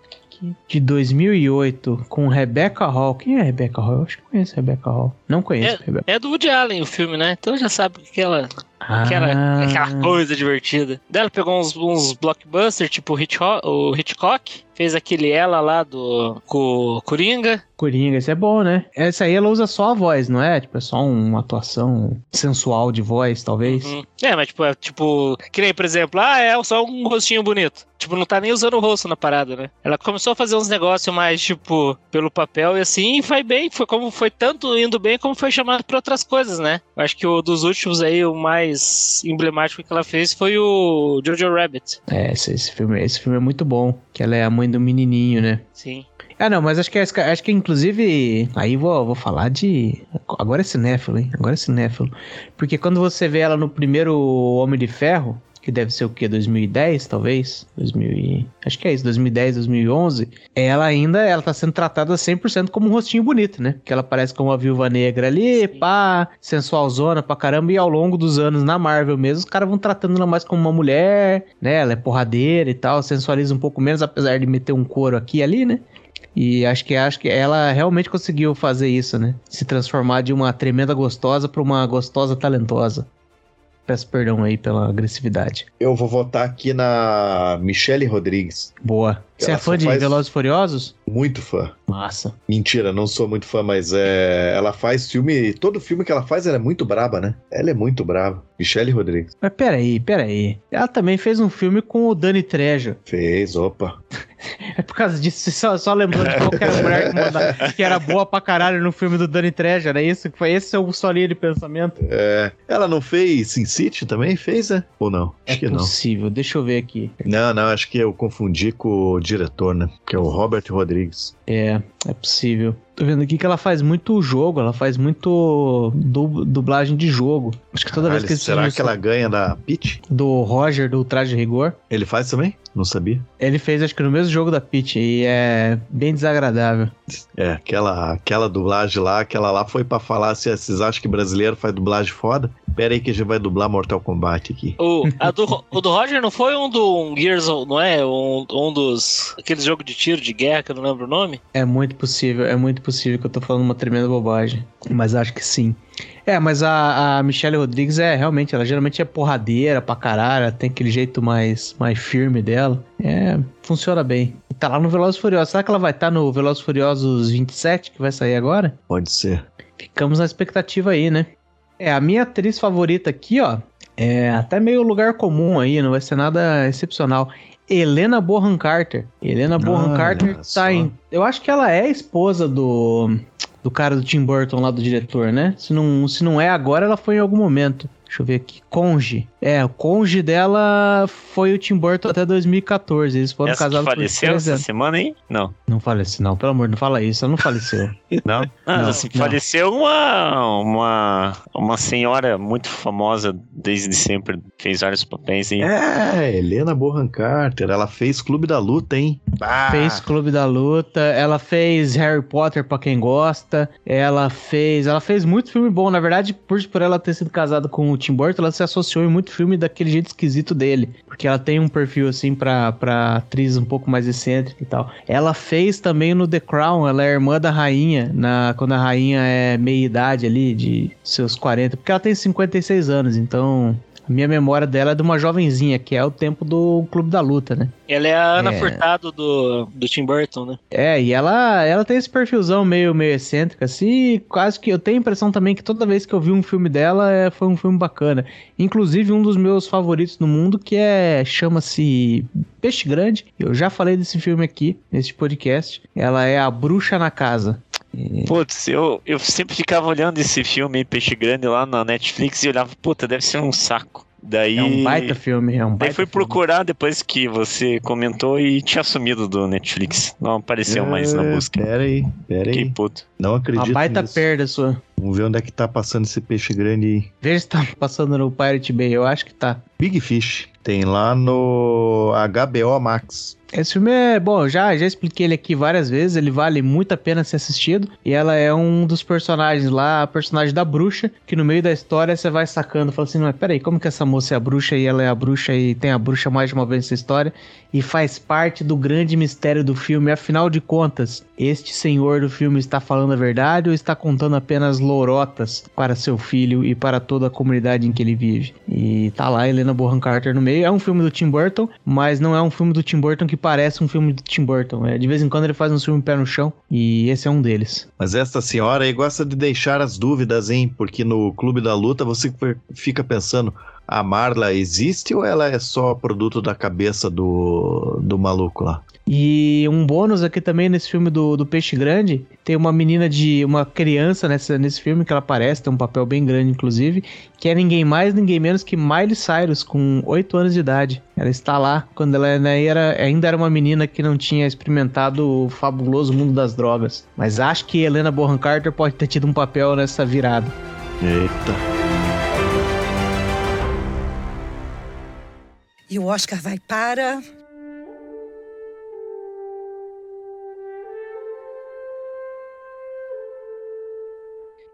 De 2008, com Rebecca Hall. Quem é Rebecca Hall? Eu acho que conheço Rebecca Hall. Não conheço Rebecca. é do Woody Allen o filme, né? Então já sabe que ela Aquela, Ah, aquela coisa divertida. Daí ela pegou uns, uns blockbusters, tipo o Hitchcock, o Hitchcock, fez aquele ela lá do com Coringa. Coringa, esse é bom, né? Essa aí ela usa só a voz, não é? Tipo, é só uma atuação sensual de voz, talvez. Uhum. É, mas tipo, é tipo, que nem, por exemplo, ah, é só um rostinho bonito. Tipo, não tá nem usando o rosto na parada, né? Ela começou a fazer uns negócios mais, tipo, pelo papel e assim, e foi bem. Foi como foi tanto indo bem, como foi chamado pra outras coisas, né? Eu acho que o dos últimos aí, o mais emblemático que ela fez foi o Jojo Rabbit. É, esse, esse filme, esse filme é muito bom. Que ela é a mãe do menininho, né? Sim. Ah, não, mas acho que, acho que inclusive. Aí vou, vou falar de. Agora é cinéfilo, hein? Agora é cinéfilo. Porque quando você vê ela no primeiro Homem de Ferro, que deve ser o quê? 2010, talvez? 2000 e... Acho que é isso, 2010, 2011. Ela ainda ela tá sendo tratada 100% como um rostinho bonito, né? Que ela parece como uma viúva negra ali, pá, sensualzona pra caramba. E ao longo dos anos na Marvel mesmo, os caras vão tratando ela mais como uma mulher, né? Ela é porradeira e tal, sensualiza um pouco menos, apesar de meter um couro aqui e ali, né? E acho que acho que ela realmente conseguiu fazer isso, né? Se transformar de uma tremenda gostosa pra uma gostosa talentosa. Peço perdão aí pela agressividade. Eu vou votar aqui na Michelle Rodrigues. Boa. Você é fã de faz- Velozes e Furiosos? Muito fã. Massa. Mentira, não sou muito fã, mas é, ela faz filme. Todo filme que ela faz, ela é muito braba, né? Ela é muito braba. Michelle Rodrigues. Mas peraí, peraí. Ela também fez um filme com o Danny Trejo. Fez, opa. (laughs) É por causa disso, só, só lembrando de qualquer (laughs) mulher que, manda- que era boa pra caralho no filme do Danny Trejo. Era isso que foi esse seu sua linha de pensamento? É, ela não fez Sin City também? Fez, né? Ou não? Acho é que não. possível, deixa eu ver aqui. Não, não, acho que eu confundi com o diretor, né? Que é o Robert Rodrigues. É, é possível. Tô vendo aqui que ela faz muito jogo, ela faz muito du- dublagem de jogo. Acho que toda vez Caralho, que eles será que ela ganha da Peach? do Roger do Traje Rigor, Ele faz também? Não sabia. ele fez acho que no mesmo jogo da Peach e é bem desagradável. É, aquela, aquela dublagem lá, aquela lá foi pra falar se vocês acham que brasileiro faz dublagem foda. Pera aí que a gente vai dublar Mortal Kombat aqui. O, (laughs) a do, o do Roger não foi um do um Gears, não é? Um, um dos. Aqueles jogos de tiro, de guerra, que eu não lembro o nome. É muito possível, é muito possível que eu tô falando uma tremenda bobagem. Mas acho que sim. É, mas a, a Michelle Rodrigues é realmente, ela geralmente é porradeira pra caralho, tem aquele jeito mais, mais firme dela. É, funciona bem. Tá lá no Velozes e Furiosos. Será que ela vai estar no Velozes e Furiosos 27, que vai sair agora? Pode ser. Ficamos na expectativa aí, né? É, a minha atriz favorita aqui, ó, é até meio lugar comum aí, não vai ser nada excepcional. Helena Bonham Carter. Helena Bonham Olha Carter só. tá em. Eu acho que ela é esposa do. Do cara do Tim Burton lá do diretor, né? Se não, se não é agora, ela foi em algum momento. Deixa eu ver aqui. Conge. É, o cônjuge dela foi o Tim Burton até 2014. Eles foram Essa que casados por faleceu três essa anos. semana, hein? Não. Não faleceu, não. Pelo amor, não fala isso. Ela não faleceu. (laughs) Não? Ah, Não, assim, não. faleceu uma, uma, uma senhora muito famosa desde sempre, fez vários papéis aí. É, Helena Bonham Carter, ela fez Clube da Luta, hein? Bah! Fez Clube da Luta, ela fez Harry Potter pra quem gosta, ela fez, ela fez muito filme bom, na verdade, por, por ela ter sido casada com o Tim Burton, ela se associou em muito filme daquele jeito esquisito dele, porque ela tem um perfil assim pra, pra atriz um pouco mais excêntrica e tal. Ela fez também no The Crown, ela é irmã da rainha, na, quando a rainha é meia idade ali, de seus 40, porque ela tem 56 anos, então... A minha memória dela é de uma jovenzinha, que é o tempo do Clube da Luta, né? Ela é a Ana É. Furtado do, do Tim Burton, né? É, e ela, ela tem esse perfilzão meio, meio excêntrico, assim, quase que eu tenho a impressão também que toda vez que eu vi um filme dela, é, foi um filme bacana. Inclusive um dos meus favoritos no mundo, que é, chama-se Peixe Grande, eu já falei desse filme aqui, nesse podcast, ela é A Bruxa na Casa. Putz, eu, eu sempre ficava olhando esse filme Peixe Grande lá na Netflix e olhava, puta, deve ser um saco. Daí. É um baita filme, é um Daí baita fui filme. procurar depois que você comentou e tinha sumido do Netflix. Não apareceu mais na É, busca. Pera aí, pera aí. puto. Não Uma acredito baita nisso. perda sua. Vamos ver onde é que tá passando esse peixe grande aí. Veja se tá passando no Pirate Bay, eu acho que tá. Big Fish. Tem lá no HBO Max. Esse filme é bom, já, já expliquei ele aqui várias vezes, ele vale muito a pena ser assistido. E ela é um dos personagens lá, a personagem da bruxa, que no meio da história você vai sacando, fala assim, mas peraí, como que essa moça é a bruxa e ela é a bruxa e tem a bruxa mais de uma vez nessa história? E faz parte do grande mistério do filme, afinal de contas, este senhor do filme está falando a verdade ou está contando apenas lorotas para seu filho e para toda a comunidade em que ele vive? E tá lá Helena Bonham Carter no meio, é um filme do Tim Burton, mas não é um filme do Tim Burton que parece um filme do Tim Burton. É, de vez em quando ele faz um filme pé no chão e esse é um deles. Mas esta senhora aí gosta de deixar as dúvidas, hein? Porque no Clube da Luta você fica pensando: a Marla existe ou ela é só produto da cabeça do, do maluco lá? E um bônus aqui também nesse filme do, do Peixe Grande, tem uma menina de. uma criança nessa, nesse filme que ela aparece, tem um papel bem grande, inclusive, que é ninguém mais, ninguém menos que Miley Cyrus, com 8 anos de idade. Ela está lá quando ela né, era, ainda era uma menina que não tinha experimentado o fabuloso mundo das drogas. Mas acho que Helena Bonham Carter pode ter tido um papel nessa virada. Eita. E o Oscar vai para.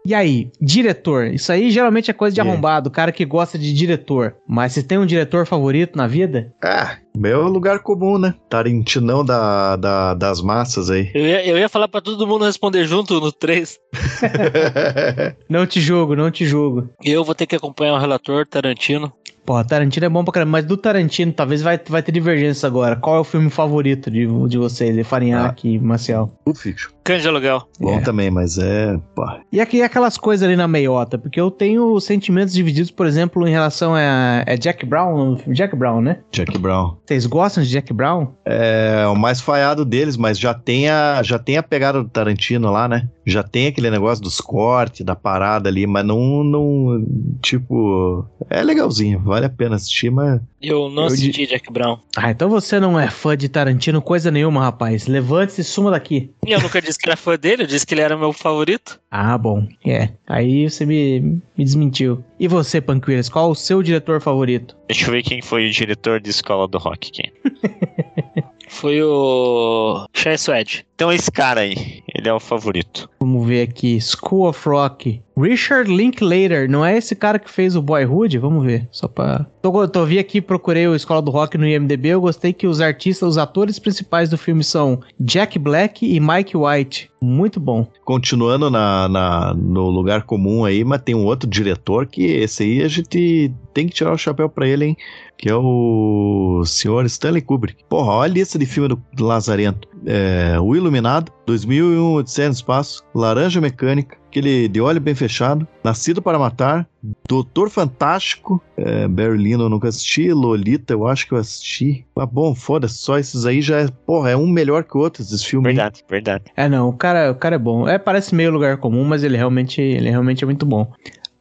E aí, diretor? Isso aí geralmente é coisa de arrombado, o cara que gosta de diretor. Mas você tem um diretor favorito na vida? Ah, meu lugar comum, né? Tarentinão da, da, das massas aí. Eu ia, eu ia falar pra todo mundo responder junto no 3. (laughs) Não te julgo, não te julgo. Eu vou ter que acompanhar o relator Tarantino. Pô, Tarantino é bom pra caramba, mas do Tarantino talvez vai, vai ter divergência agora. Qual é o filme favorito de, de vocês, de Farinhaque e Marcial? o Fiction. De aluguel. Bom É. também, mas é. Pá. E aqui e aquelas coisas ali na meiota, porque eu tenho sentimentos divididos, por exemplo, em relação a é Jack Brown, Jack Brown, né? Jack Brown. Vocês gostam de Jack Brown? É o mais falhado deles, mas já tem a, já tem a pegada do Tarantino lá, né? Já tem aquele negócio dos cortes, da parada ali, mas não, não. Tipo. É legalzinho, vale a pena assistir, mas. Eu não Eu assisti Jack Brown. Ah, então você não é fã de Tarantino coisa nenhuma, rapaz. Levante-se e suma daqui. E eu nunca disse que era fã dele, eu disse que ele era meu favorito. Ah, bom. É. Aí você me, me desmentiu. E você, Panqueiras, qual o seu diretor favorito? Deixa eu ver quem foi o diretor de Escola do Rock aqui. (laughs) Foi o Chai Suede. Então esse cara aí, ele é o favorito. Vamos ver aqui. School of Rock. Richard Linklater. Não é esse cara que fez o Boyhood? Vamos ver. Só pra. Tô, tô vi aqui, procurei o Escola do Rock no IMDB. Eu gostei que os artistas, os atores principais do filme são Jack Black e Mike White. Muito bom. Continuando na, na- no lugar comum aí, mas tem um outro diretor que esse aí a gente tem que tirar o chapéu pra ele, hein? Que é o senhor Stanley Kubrick. Porra, olha a lista de filme do Lazarento. É, o Iluminado, 2001, Odisseia no Espaço, Laranja Mecânica, aquele de olho bem fechado, Nascido para Matar, Doutor Fantástico, é, Berlino eu nunca assisti, Lolita eu acho que eu assisti. Mas bom, foda-se, só esses aí já é, porra, é um melhor que o outro, esses filmes. aí. Verdade, verdade. É, não, o cara, o cara é bom. É, parece meio lugar comum, mas ele realmente, ele realmente é muito bom.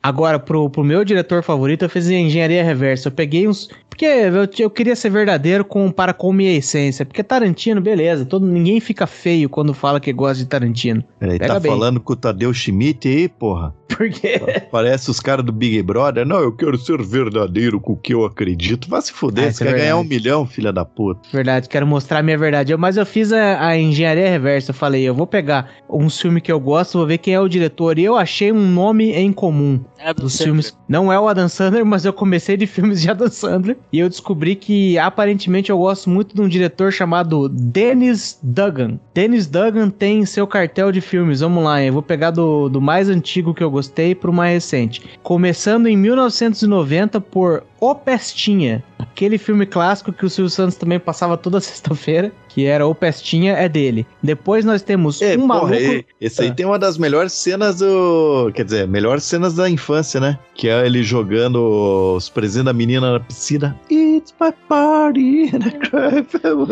Agora, pro, pro meu diretor favorito, eu fiz engenharia reversa. Eu peguei uns. Porque eu, eu queria ser verdadeiro com, para com minha essência. Porque Tarantino, beleza. Todo, ninguém fica feio quando fala que gosta de Tarantino. Ele Pega tá bem. falando com o Tadeu Schmidt aí, porra. Porque. Parece os caras do Big Brother. Não, eu quero ser verdadeiro com o que eu acredito. Vai se fuder, Ah, você é quer ganhar um verdade. milhão, filha da puta. Verdade, quero mostrar a minha verdade. Eu- mas eu fiz a, a engenharia reversa. Eu falei, eu vou pegar um filme que eu gosto, vou ver quem é o diretor. E eu achei um nome em comum. Dos Sandler. filmes. Não é o Adam Sandler, mas eu comecei de filmes de Adam Sandler. E eu descobri que aparentemente eu gosto muito de um diretor chamado Dennis Duggan. Dennis Duggan tem seu cartel de filmes. Vamos lá, eu vou pegar do, do mais antigo que eu gostei pro mais recente. Começando em 1990 por O Pestinha. Aquele filme clássico que o Silvio Santos também passava toda (laughs) sexta-feira, que era O Pestinha, é dele. Depois nós temos É, um porra, maluco. e- esse aí Ah. tem uma das melhores cenas do. Quer dizer, melhores cenas da infância, né? Que é ele jogando os presentes da menina na piscina. It's my party and I cry for.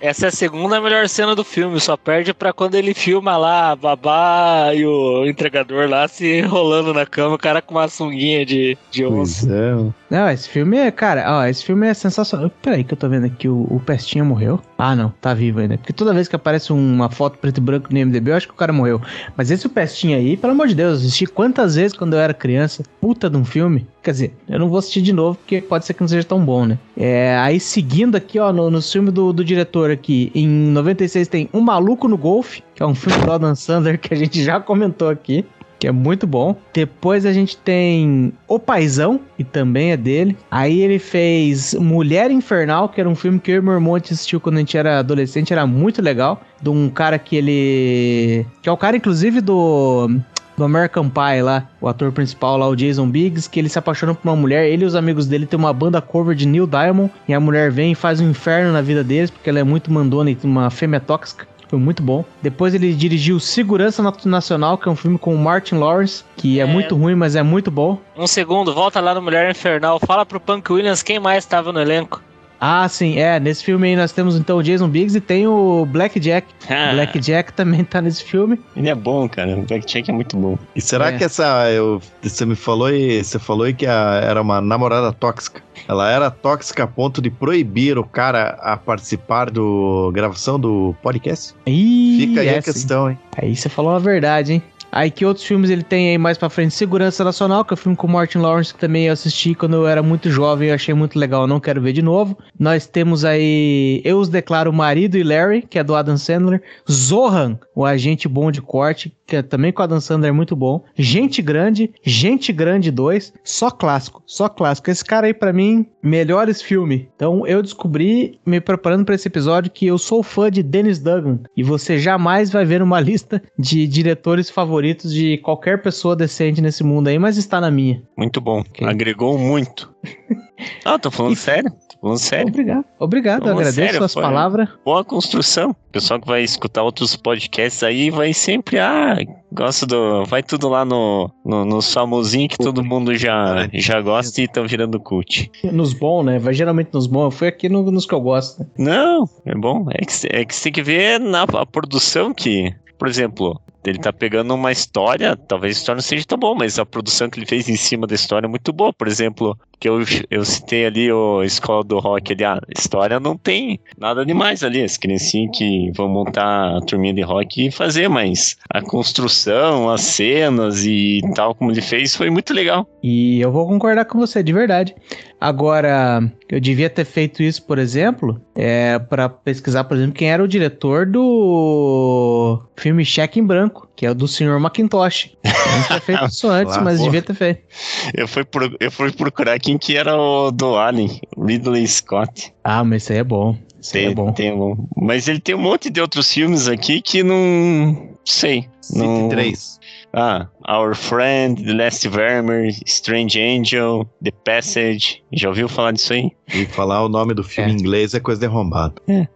Essa é a segunda melhor cena do filme, só perde pra quando ele filma lá a babá e o entregador lá se enrolando na cama, o cara com uma sunguinha de, de onça. É. Não, esse filme é, cara, ó, esse filme é sensacional. Peraí que eu tô vendo aqui, o, o Pestinha morreu. Ah, não, tá vivo ainda. Porque toda vez que aparece uma foto preto e branco no IMDB, eu acho que o cara morreu. Mas esse o Pestinha aí, pelo amor de Deus, eu assisti quantas vezes quando eu era criança. Puta de um filme. Quer dizer, eu não vou assistir de novo, porque pode ser que não seja tão bom, né? É, aí seguindo aqui, ó, no, no filme do, do diretor aqui, em 96 tem Um Maluco no Golfe, que é um filme do Adam Sandler (laughs) que a gente já comentou aqui que é muito bom. Depois a gente tem O Paizão, que também é dele. Aí ele fez Mulher Infernal, que era um filme que eu e meu irmão assistiu quando a gente era adolescente, era muito legal. De um cara que ele. que é o cara, inclusive, do. Do American Pie lá, o ator principal lá, o Jason Biggs, que ele se apaixona por uma mulher. Ele e os amigos dele tem uma banda cover de Neil Diamond. E a mulher vem e faz um inferno na vida deles, porque ela é muito mandona e uma fêmea tóxica. Foi muito bom. Depois ele dirigiu Segurança Nacional, que é um filme com o Martin Lawrence, que é, É. muito ruim, mas é muito bom. Um segundo, volta lá no Mulher Infernal, fala pro Punk Williams quem mais tava no elenco. Ah, sim, é. Nesse filme aí nós temos então o Jason Biggs e tem o Black Jack. (laughs) Ah, Black Jack também tá nesse filme. Ele é bom, cara. O Blackjack é muito bom. E será É. que essa. Eu, você me falou e você falou aí que a- era uma namorada tóxica. Ela era tóxica a ponto de proibir o cara a participar do gravação do podcast? Ih, Fica aí é, a sim. questão, hein? Aí você falou a verdade, hein? Aí que outros filmes ele tem aí mais pra frente? Segurança Nacional, que é o filme com o Martin Lawrence, que também eu assisti quando eu era muito jovem, eu achei muito legal, não quero ver de novo. Nós temos aí Eu os declaro marido e Larry, que é do Adam Sandler. Zohan, o agente bom de corte, que é também com o Adam Sandler, muito bom. Gente Grande, Gente Grande 2, só clássico, só clássico. Esse cara aí pra mim, melhores filmes. Então eu descobri, me preparando pra esse episódio, que eu sou fã de Dennis Duggan. E você jamais vai ver uma (laughs) lista de diretores favoritos de qualquer pessoa decente nesse mundo aí, mas está na minha. Muito bom. Ok. Agregou muito. (laughs) Ah, tô falando E- sério. Tô falando sério. Obrigado. Obrigado, eu agradeço sério, suas foi- palavras. Boa construção. O pessoal que vai escutar outros podcasts aí vai sempre, ah, gosta do. Vai tudo lá no, no, nos famosinhos que todo mundo já, já gosta e estão virando cult. Nos bons, né? Vai geralmente nos bons. Eu fui aqui no- nos que eu gosto. né? Não, é bom. É que, é que você tem que ver na a produção que, por exemplo, ele tá pegando uma história, talvez a história não seja tão boa, mas a produção que ele fez em cima da história é muito boa. Por exemplo, que eu, eu citei ali o Escola do Rock ali, a história não tem nada demais ali, as criancinhas que vão montar a turminha de rock e fazer, mas a construção, as cenas e tal como ele fez foi muito legal. E eu vou concordar com você, de verdade. Agora, eu devia ter feito isso, por exemplo, é, para pesquisar, por exemplo, quem era o diretor do filme Cheque em Branco, que é o do Sr. Macintosh. Eu não tinha feito isso (laughs) antes, Lá, mas porra. devia ter feito. Eu fui, pro- eu fui procurar quem que era o do Alien, Ridley Scott. Ah, mas isso aí é bom. Isso aí é Tem, bom. tem um- mas ele tem um monte de outros filmes aqui que não sei. Não... City 3. Ah, Our Friend, The Last Vermeer, Strange Angel, The Passage. Já ouviu falar disso aí? E falar o nome do filme É. em inglês é coisa de arrombado.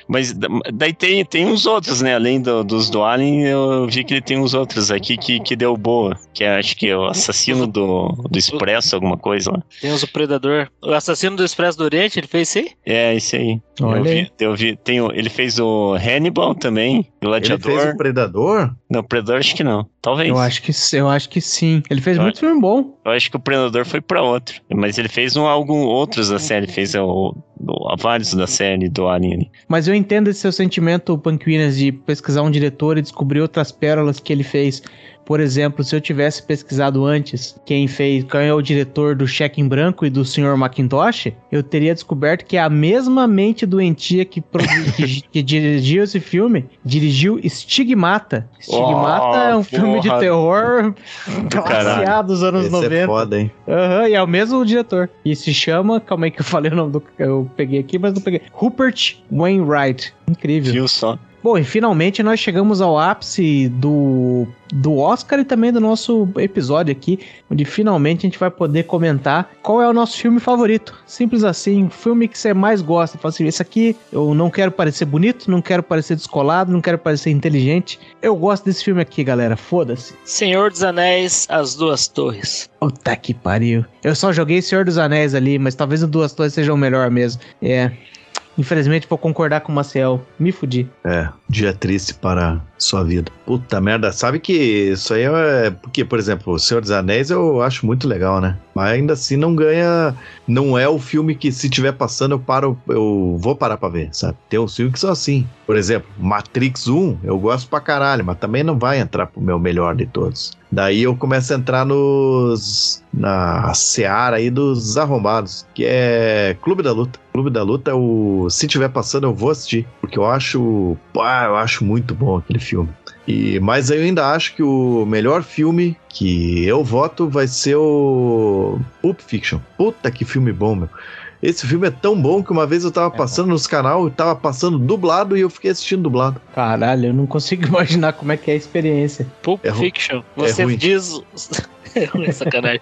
Mas da- daí tem, tem uns outros, né? Além do- dos do Alien, eu vi que ele tem uns outros aqui que, que deu boa. Que é, acho que é o assassino do, do Expresso, alguma coisa lá. Temos o Predador. O assassino do Expresso do Oriente, ele fez isso aí? É, esse aí. Olha eu aí. vi, eu vi. Tem, ele fez o Hannibal também, Ele fez Gladiador. o Predador? Não, Predador acho que não. Talvez. Eu acho que, eu acho que sim. Ele fez Eu muito filme bom. Eu acho que o Predador foi pra outro. Mas ele fez um, algum outros da série. Fez o, o- vários da série do Alien. Mas eu entendo esse seu sentimento, Williams, de pesquisar um diretor e descobrir outras pérolas que ele fez. Por exemplo, se eu tivesse pesquisado antes quem fez, quem é o diretor do Cheque em Branco e do Sr. Macintosh, eu teria descoberto que é a mesma mente doentia que, que, (laughs) que dirigiu esse filme, dirigiu Stigmata. Stigmata Oh, é um filme de porra. terror caralho. classiado dos anos Esse é 90. foda, hein? Aham, e é o mesmo diretor. E se chama, calma aí que eu falei o nome do. Eu peguei aqui, mas não peguei. Rupert Wainwright. Incrível. Viu só? Bom, e finalmente nós chegamos ao ápice do, do Oscar e também do nosso episódio aqui, onde finalmente a gente vai poder comentar qual é o nosso filme favorito. Simples assim, o filme que você mais gosta. Fala assim, esse aqui eu não quero parecer bonito, não quero parecer descolado, não quero parecer inteligente. Eu gosto desse filme aqui, galera. Foda-se. Senhor dos Anéis, As Duas Torres. Puta que pariu. Eu só joguei Senhor dos Anéis ali, mas talvez o Duas Torres seja o melhor mesmo. É. Infelizmente vou concordar com o Maciel. Me fudi. É, dia triste para sua vida. Puta merda, sabe que isso aí é. Porque, por exemplo, O Senhor dos Anéis eu acho muito legal, né? Mas ainda assim não ganha. Não é o filme que se tiver passando eu paro. Eu vou parar pra ver, sabe? Tem uns filmes que são assim. Por exemplo, Matrix 1 eu gosto pra caralho, mas também não vai entrar pro meu melhor de todos. Daí eu começo a entrar nos. na seara aí dos arrombados, que é Clube da Luta. Clube da Luta, é o, se tiver passando, eu vou assistir. Porque eu acho. Pá, eu acho muito bom aquele filme. E, mas eu ainda acho que o melhor filme que eu voto vai ser o Pulp Fiction. Puta que filme bom, meu. Esse filme é tão bom que uma vez eu tava passando nos canal, tava passando dublado e eu fiquei assistindo dublado. Caralho, eu não consigo (laughs) imaginar como é que é a experiência. Pulp É Fiction. Você ruim. diz. (laughs) É sacanagem.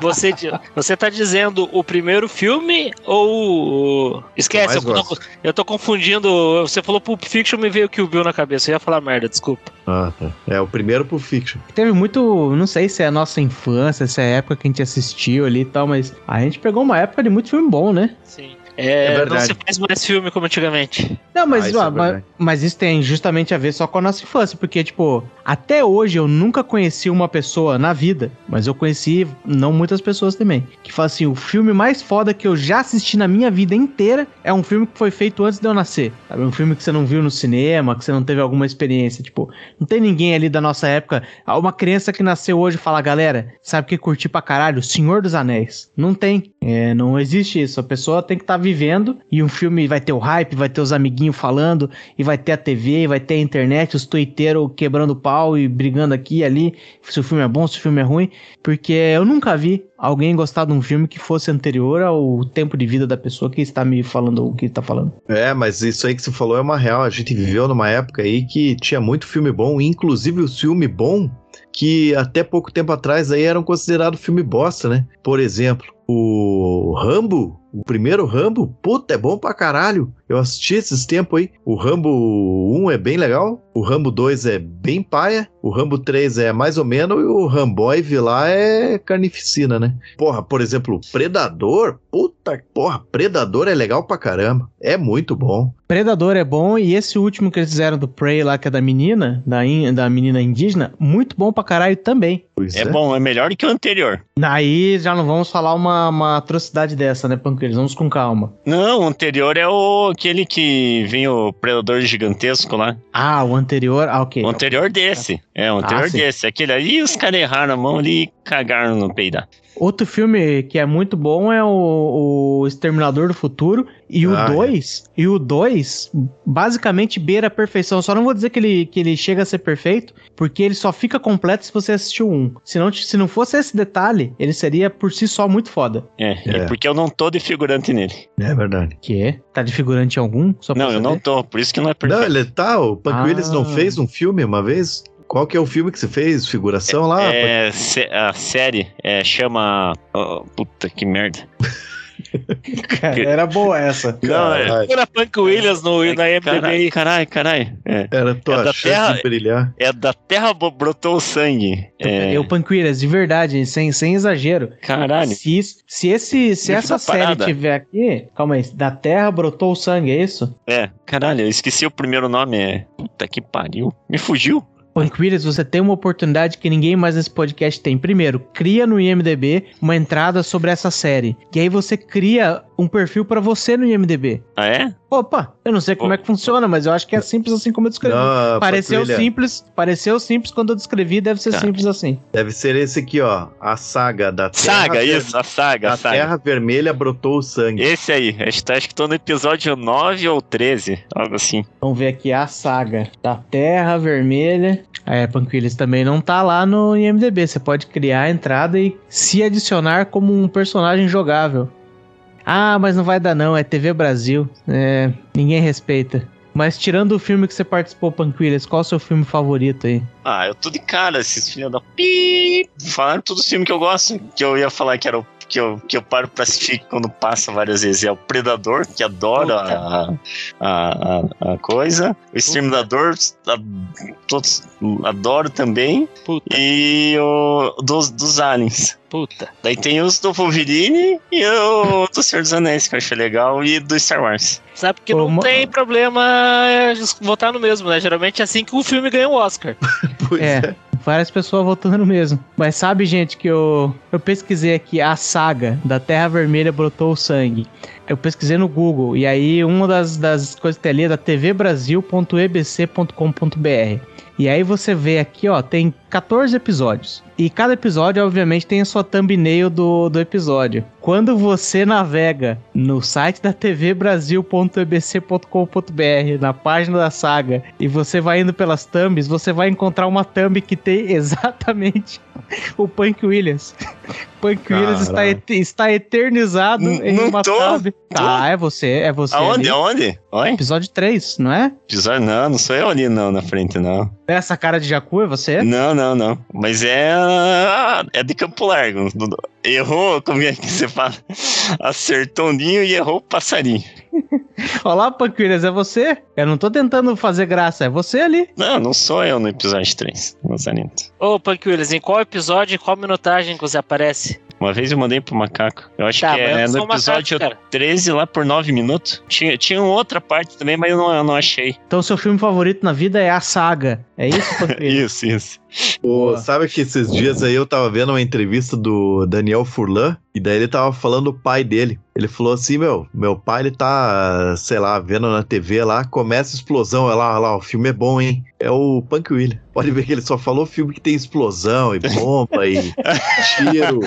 Você, você tá dizendo o primeiro filme ou. o- Esquece, eu tô, eu tô confundindo. Você falou Pulp Fiction, me veio Kill Bill na cabeça. Eu ia falar merda, desculpa. Ah, tá. É o primeiro Pulp Fiction. Teve muito. Não sei se é a nossa infância, se é a época que a gente assistiu ali e tal, mas a gente pegou uma época de muito filme bom, né? Sim. É, É não verdade. se faz mais filme como antigamente. Não, mas, Ah, isso é ah, mas, isso tem justamente a ver só com a nossa infância, porque, tipo, até hoje eu nunca conheci uma pessoa na vida, mas eu conheci não muitas pessoas também, que fala assim: o filme mais foda que eu já assisti na minha vida inteira é um filme que foi feito antes de eu nascer. Sabe? Um filme que você não viu no cinema, que você não teve alguma experiência. Tipo, não tem ninguém ali da nossa época. Uma criança que nasceu hoje fala, galera, sabe o que curtir pra caralho? Senhor dos Anéis. Não tem. É, não existe isso. A pessoa tem que estar vivendo e um filme vai ter o hype, vai ter os amiguinhos falando, e vai ter a TV, vai ter a internet, os tuiteiros quebrando pau e brigando aqui e ali, se o filme é bom, se o filme é ruim, porque eu nunca vi alguém gostar de um filme que fosse anterior ao tempo de vida da pessoa que está me falando o que está falando. É, mas isso aí que você falou é uma real. A gente viveu numa época aí que tinha muito filme bom, inclusive o filme bom que até pouco tempo atrás aí eram considerados filme bosta, né? Por exemplo, o Rambo, o primeiro Rambo, puta, é bom pra caralho. Eu assisti esses tempos aí. O Rambo 1 é bem legal, o Rambo 2 é bem paia, o Rambo 3 é mais ou menos e o Ramboive lá é carnificina, né? Porra, por exemplo, Predador, puta, porra, Predador é legal pra caramba. É muito bom. Predador é bom e esse último que eles fizeram do Prey lá, que é da menina, da, in- da menina indígena, muito bom pra caralho também. Pois É bom, é melhor do que o anterior. Aí já não vamos falar uma, uma atrocidade dessa, né, Panqueiros? Vamos com calma. Não, o anterior é o aquele que vem o predador gigantesco lá. Ah, o anterior. Ah, ok. O anterior desse. É, o anterior Ah, desse. Aquele ali, os caras erraram a mão ali e cagaram no peidar. Outro filme que é muito bom é o, o Exterminador do Futuro. E o Ah, é. 2, e o 2 basicamente beira a perfeição. Só não vou dizer que ele, que ele chega a ser perfeito, porque ele só fica completo se você assistiu um. Se não, se não fosse esse detalhe, ele seria por si só muito foda. É, É. é porque eu não tô de figurante nele. É verdade. Que é? Tá de figurante em algum? Só Não, eu saber? não tô, por isso que não é Não, perfeito. ele tá, o Punk Ah. Willis não fez um filme uma vez? Qual que é o filme que você fez? Figuração lá? É, sé- a série é, chama. oh, puta que merda. Cara, era boa essa. (laughs) Não, é- Caralho, Procura Punk Williams no, na IMDb Caralho, caralho. É, Era tua é da Terra- de brilhar. é da terra brotou o sangue. É, Eu, Panquiras, de verdade, sem, sem exagero. caralho. Se, isso- se, esse, se essa série parada. tiver aqui. Calma aí. Da terra brotou o sangue, é isso? É, caralho, eu esqueci o primeiro nome. É. Puta que pariu. Me fugiu. Punk Williams, você tem uma oportunidade que ninguém mais nesse podcast tem. Primeiro, cria no IMDB uma entrada sobre essa série. E aí você cria um perfil pra você no IMDB. Ah, é? Opa, eu não sei como é que funciona, mas eu acho que é simples assim como eu descrevi. Não, pareceu Patrulha. simples, pareceu simples quando eu descrevi, deve ser Tá. simples assim. Deve ser esse aqui, ó. A saga da Terra. Saga, Ver- isso, a saga, Da a saga. Terra Vermelha brotou o sangue. Esse aí, acho, acho que tô no episódio 9 ou 13, algo assim. Vamos ver aqui a saga da Terra Vermelha. É, Panquilis também não tá lá no IMDB. Você pode criar a entrada e se adicionar como um personagem jogável. Ah, mas não vai dar não, é TV Brasil. É, ninguém respeita. Mas tirando o filme que você participou, Panquilis, qual é o seu filme favorito aí? Ah, eu tô de cara, esses filhos da pi. Falaram todos os filmes que eu gosto. Que eu ia falar que era o que eu, que eu paro pra assistir quando passa várias vezes. É o Predador, que adoro a, a, a, a coisa. O Exterminador, a- todos adoro também. Puta, E o dos, dos Aliens. puta. Daí tem os do Wolverine e o do Senhor dos Anéis, que eu achei legal, e do Star Wars. Sabe que não tem problema é, votar no mesmo, né? Geralmente é assim que o filme ganha o Oscar. (laughs) Pois É. Várias pessoas votando mesmo. Mas sabe, gente, que eu, eu pesquisei aqui a saga da Terra Vermelha brotou o sangue. Eu pesquisei no Google e aí uma das, das coisas que tem ali é da tvbrasil.ebc.com.br. E aí você vê aqui, ó, tem 14 episódios. E cada episódio, obviamente, tem a sua thumbnail do, do episódio. Quando você navega no site da tvbrasil.ebc.com.br, na página da saga, e você vai indo pelas thumbs, você vai encontrar uma thumb que tem (laughs) exatamente o Punk Williams. Punk Williams está, et- está eternizado N- em uma tô, thumb. Tá, é você, é você. Aonde? ali. Aonde? Oi? Episódio 3, não é? Episódio? Não, não sou eu ali não, na frente, não. Essa cara de Jacu é você? Não, não, não. Mas é. É de Campo Largo. Errou, como é que você fala? Acertou o ninho e errou o passarinho. (laughs) Olá, Punk Williams, é você? Eu não tô tentando fazer graça, é você ali. Não, não sou eu no episódio 3, Lazarento. Ô, Punk Williams, em qual episódio e qual minutagem que você aparece? Uma vez eu mandei pro macaco. Eu acho Tá, que é não no macaco, episódio cara. 13, lá por 9 minutos. Tinha, tinha outra parte também, mas eu não, eu não achei. Então, seu filme favorito na vida é a saga. É isso? (laughs) Isso, isso. Pô, sabe que esses dias aí eu tava vendo uma entrevista do Daniel Furlan e daí ele tava falando do pai dele. Ele falou assim, meu, meu pai ele tá, sei lá, vendo na TV lá, começa a explosão, olha lá, olha lá, o filme é bom, hein? É o Punk William. Pode ver que ele só falou filme que tem explosão e bomba e (laughs) tiro.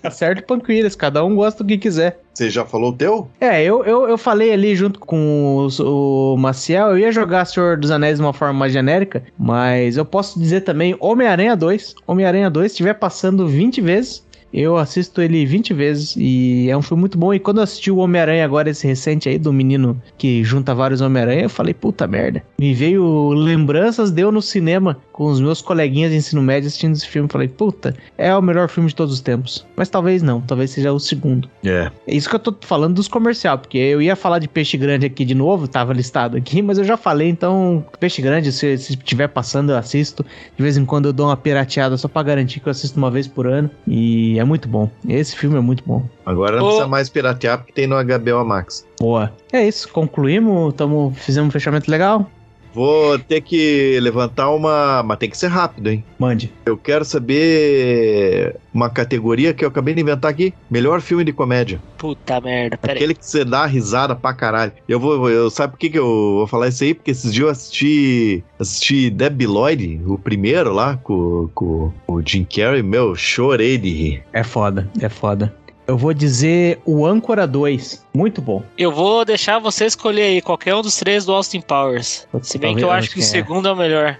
Tá certo, Punk Williams, cada um gosta do que quiser. Você já falou o teu? É, eu, eu, eu falei ali junto com os- o Maciel, eu ia jogar Senhor dos Anéis de uma forma mais genérica, mas eu posso dizer também Homem-Aranha 2. Homem-Aranha 2, se estiver passando 20 vezes, eu assisto ele 20 vezes e é um filme muito bom. E quando eu assisti o Homem-Aranha agora, esse recente aí, do menino que junta vários Homem-Aranha, eu falei, puta merda. Me veio lembranças, deu no cinema com os meus coleguinhas de ensino médio assistindo esse filme. Falei, puta, é o melhor filme de todos os tempos. Mas talvez não, talvez seja o segundo. É. É isso que eu tô falando dos comercial, porque eu ia falar de peixe grande aqui de novo, tava listado aqui, mas eu já falei, então peixe grande, se se estiver passando, eu assisto. De vez em quando eu dou uma pirateada só pra garantir que eu assisto uma vez por ano. E é muito bom. Esse filme é muito bom. Agora não Ô. precisa mais piratear porque tem no HBO Max. Boa. É isso, concluímos, tamo, fizemos um fechamento legal. Vou ter que levantar uma. Mas tem que ser rápido, hein? Mande. Eu quero saber uma categoria que eu acabei de inventar aqui. Melhor filme de comédia. Puta merda, pera aí. Aquele que você dá risada pra caralho. Eu vou. Eu, sabe por que, que eu vou falar isso aí? Porque esses dias eu assisti. Assisti Debbie Lloyd, o primeiro lá, com, com o Jim Carrey. Meu, chorei de rir. É foda, é foda. Eu vou dizer o Âncora 2. Muito bom. Eu vou deixar você escolher aí qualquer um dos três do Austin Powers. Se bem que eu acho que o segundo é o melhor.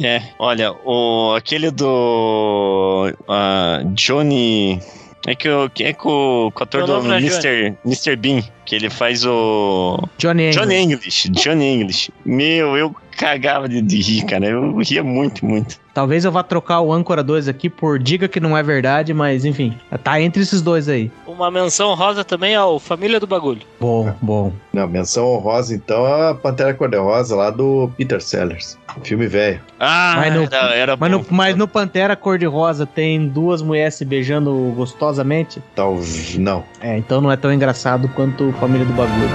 É, olha, o, aquele do. ah, Johnny. É que o, que é com, o- o ator do não é Mr. Mr. Bean, que ele faz o. Johnny Johnny English. English. Johnny English. Meu, eu cagava de, de rir, cara. Eu ria muito, muito. Talvez eu vá trocar o Âncora 2 aqui por diga que não é verdade, mas enfim. Tá entre esses dois aí. Uma menção rosa também ao Família do Bagulho. Bom, bom. Não, menção honrosa, então, a Pantera Cor-de-Rosa lá do Peter Sellers. Filme velho. Ah, Mas no- era, era Mas bom. no, mas no Pantera Cor-de-Rosa tem duas mulheres se beijando gostosamente? Tal. Não. É, então não é tão engraçado quanto família do bagulho.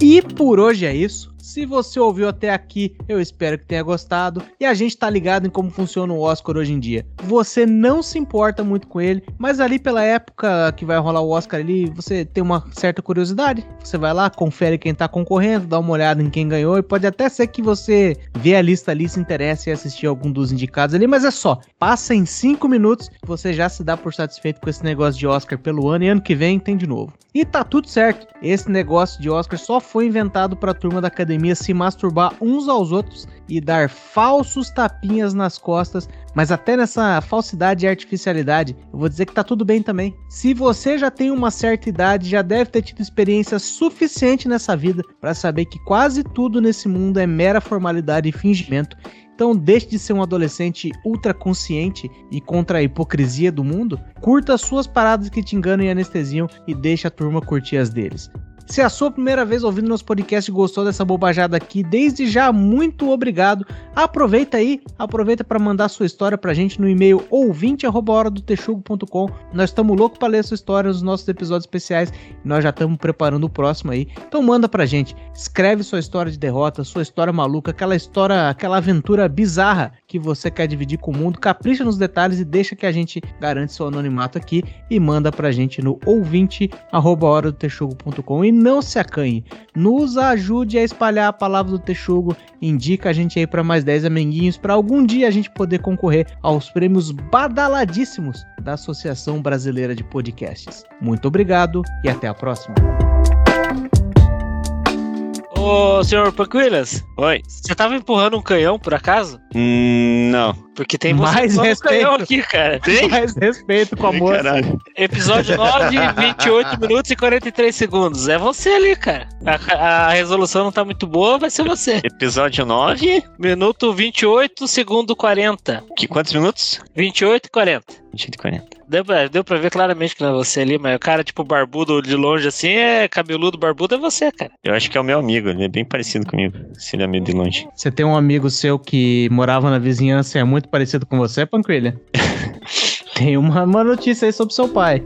E por hoje é isso. Se você ouviu até aqui, eu espero que tenha gostado. E a gente tá ligado em como funciona o Oscar hoje em dia. Você não se importa muito com ele, mas ali pela época que vai rolar o Oscar ali, você tem uma certa curiosidade. Você vai lá, confere quem tá concorrendo, dá uma olhada em quem ganhou e pode até ser que você vê a lista ali, se interesse em assistir algum dos indicados ali, mas é só. Passa em 5 minutos, você já se dá por satisfeito com esse negócio de Oscar pelo ano e ano que vem tem de novo. E tá tudo certo. Esse negócio de Oscar só foi inventado pra turma da academia se masturbar uns aos outros e dar falsos tapinhas nas costas, mas até nessa falsidade e artificialidade, eu vou dizer que tá tudo bem também. Se você já tem uma certa idade, já deve ter tido experiência suficiente nessa vida para saber que quase tudo nesse mundo é mera formalidade e fingimento. Então deixe de ser um adolescente ultra consciente e contra a hipocrisia do mundo. Curta as suas paradas que te enganam e anestesiam e deixe a turma curtir as deles. Se é a sua primeira vez ouvindo nosso podcast e gostou dessa bobajada aqui, desde já, muito obrigado. Aproveita aí, aproveita para mandar sua história pra gente no e-mail ouvinte@horadotexugo.com. Nós estamos loucos para ler sua história nos nossos episódios especiais e nós já estamos preparando o próximo aí. Então manda pra gente, escreve sua história de derrota, sua história maluca, aquela história, aquela aventura bizarra que você quer dividir com o mundo. Capricha nos detalhes e deixa que a gente garante seu anonimato aqui e manda pra gente no ouvinte@horadotexugo.com. E não se acanhe. Nos ajude a espalhar a palavra do Texugo. Indica a gente aí para mais 10 amiguinhos para algum dia a gente poder concorrer aos prêmios badaladíssimos da Associação Brasileira de Podcasts. Muito obrigado e até a próxima. Ô, senhor Panquilas, Oi. você tava empurrando um canhão por acaso? Hum, não. Porque tem Mais um respeito. canhão aqui, cara. Tem? Mais respeito com a moça. Caralho. Episódio 9, 28 (laughs) minutos e 43 segundos. É você ali, cara. A, a resolução não tá muito boa, vai ser você. Episódio 9. Minuto 28, segundo 40. Que quantos minutos? 28 e 40. 140. Deu pra, deu pra ver claramente que não é você ali, mas o cara, tipo, barbudo de longe assim, é cabeludo, barbudo, é você, cara. Eu acho que é o meu amigo, ele é bem parecido comigo. Se ele é meio de longe. Você tem um amigo seu que morava na vizinhança e é muito parecido com você, Pancrilha? (laughs) tem uma, uma notícia aí sobre seu pai.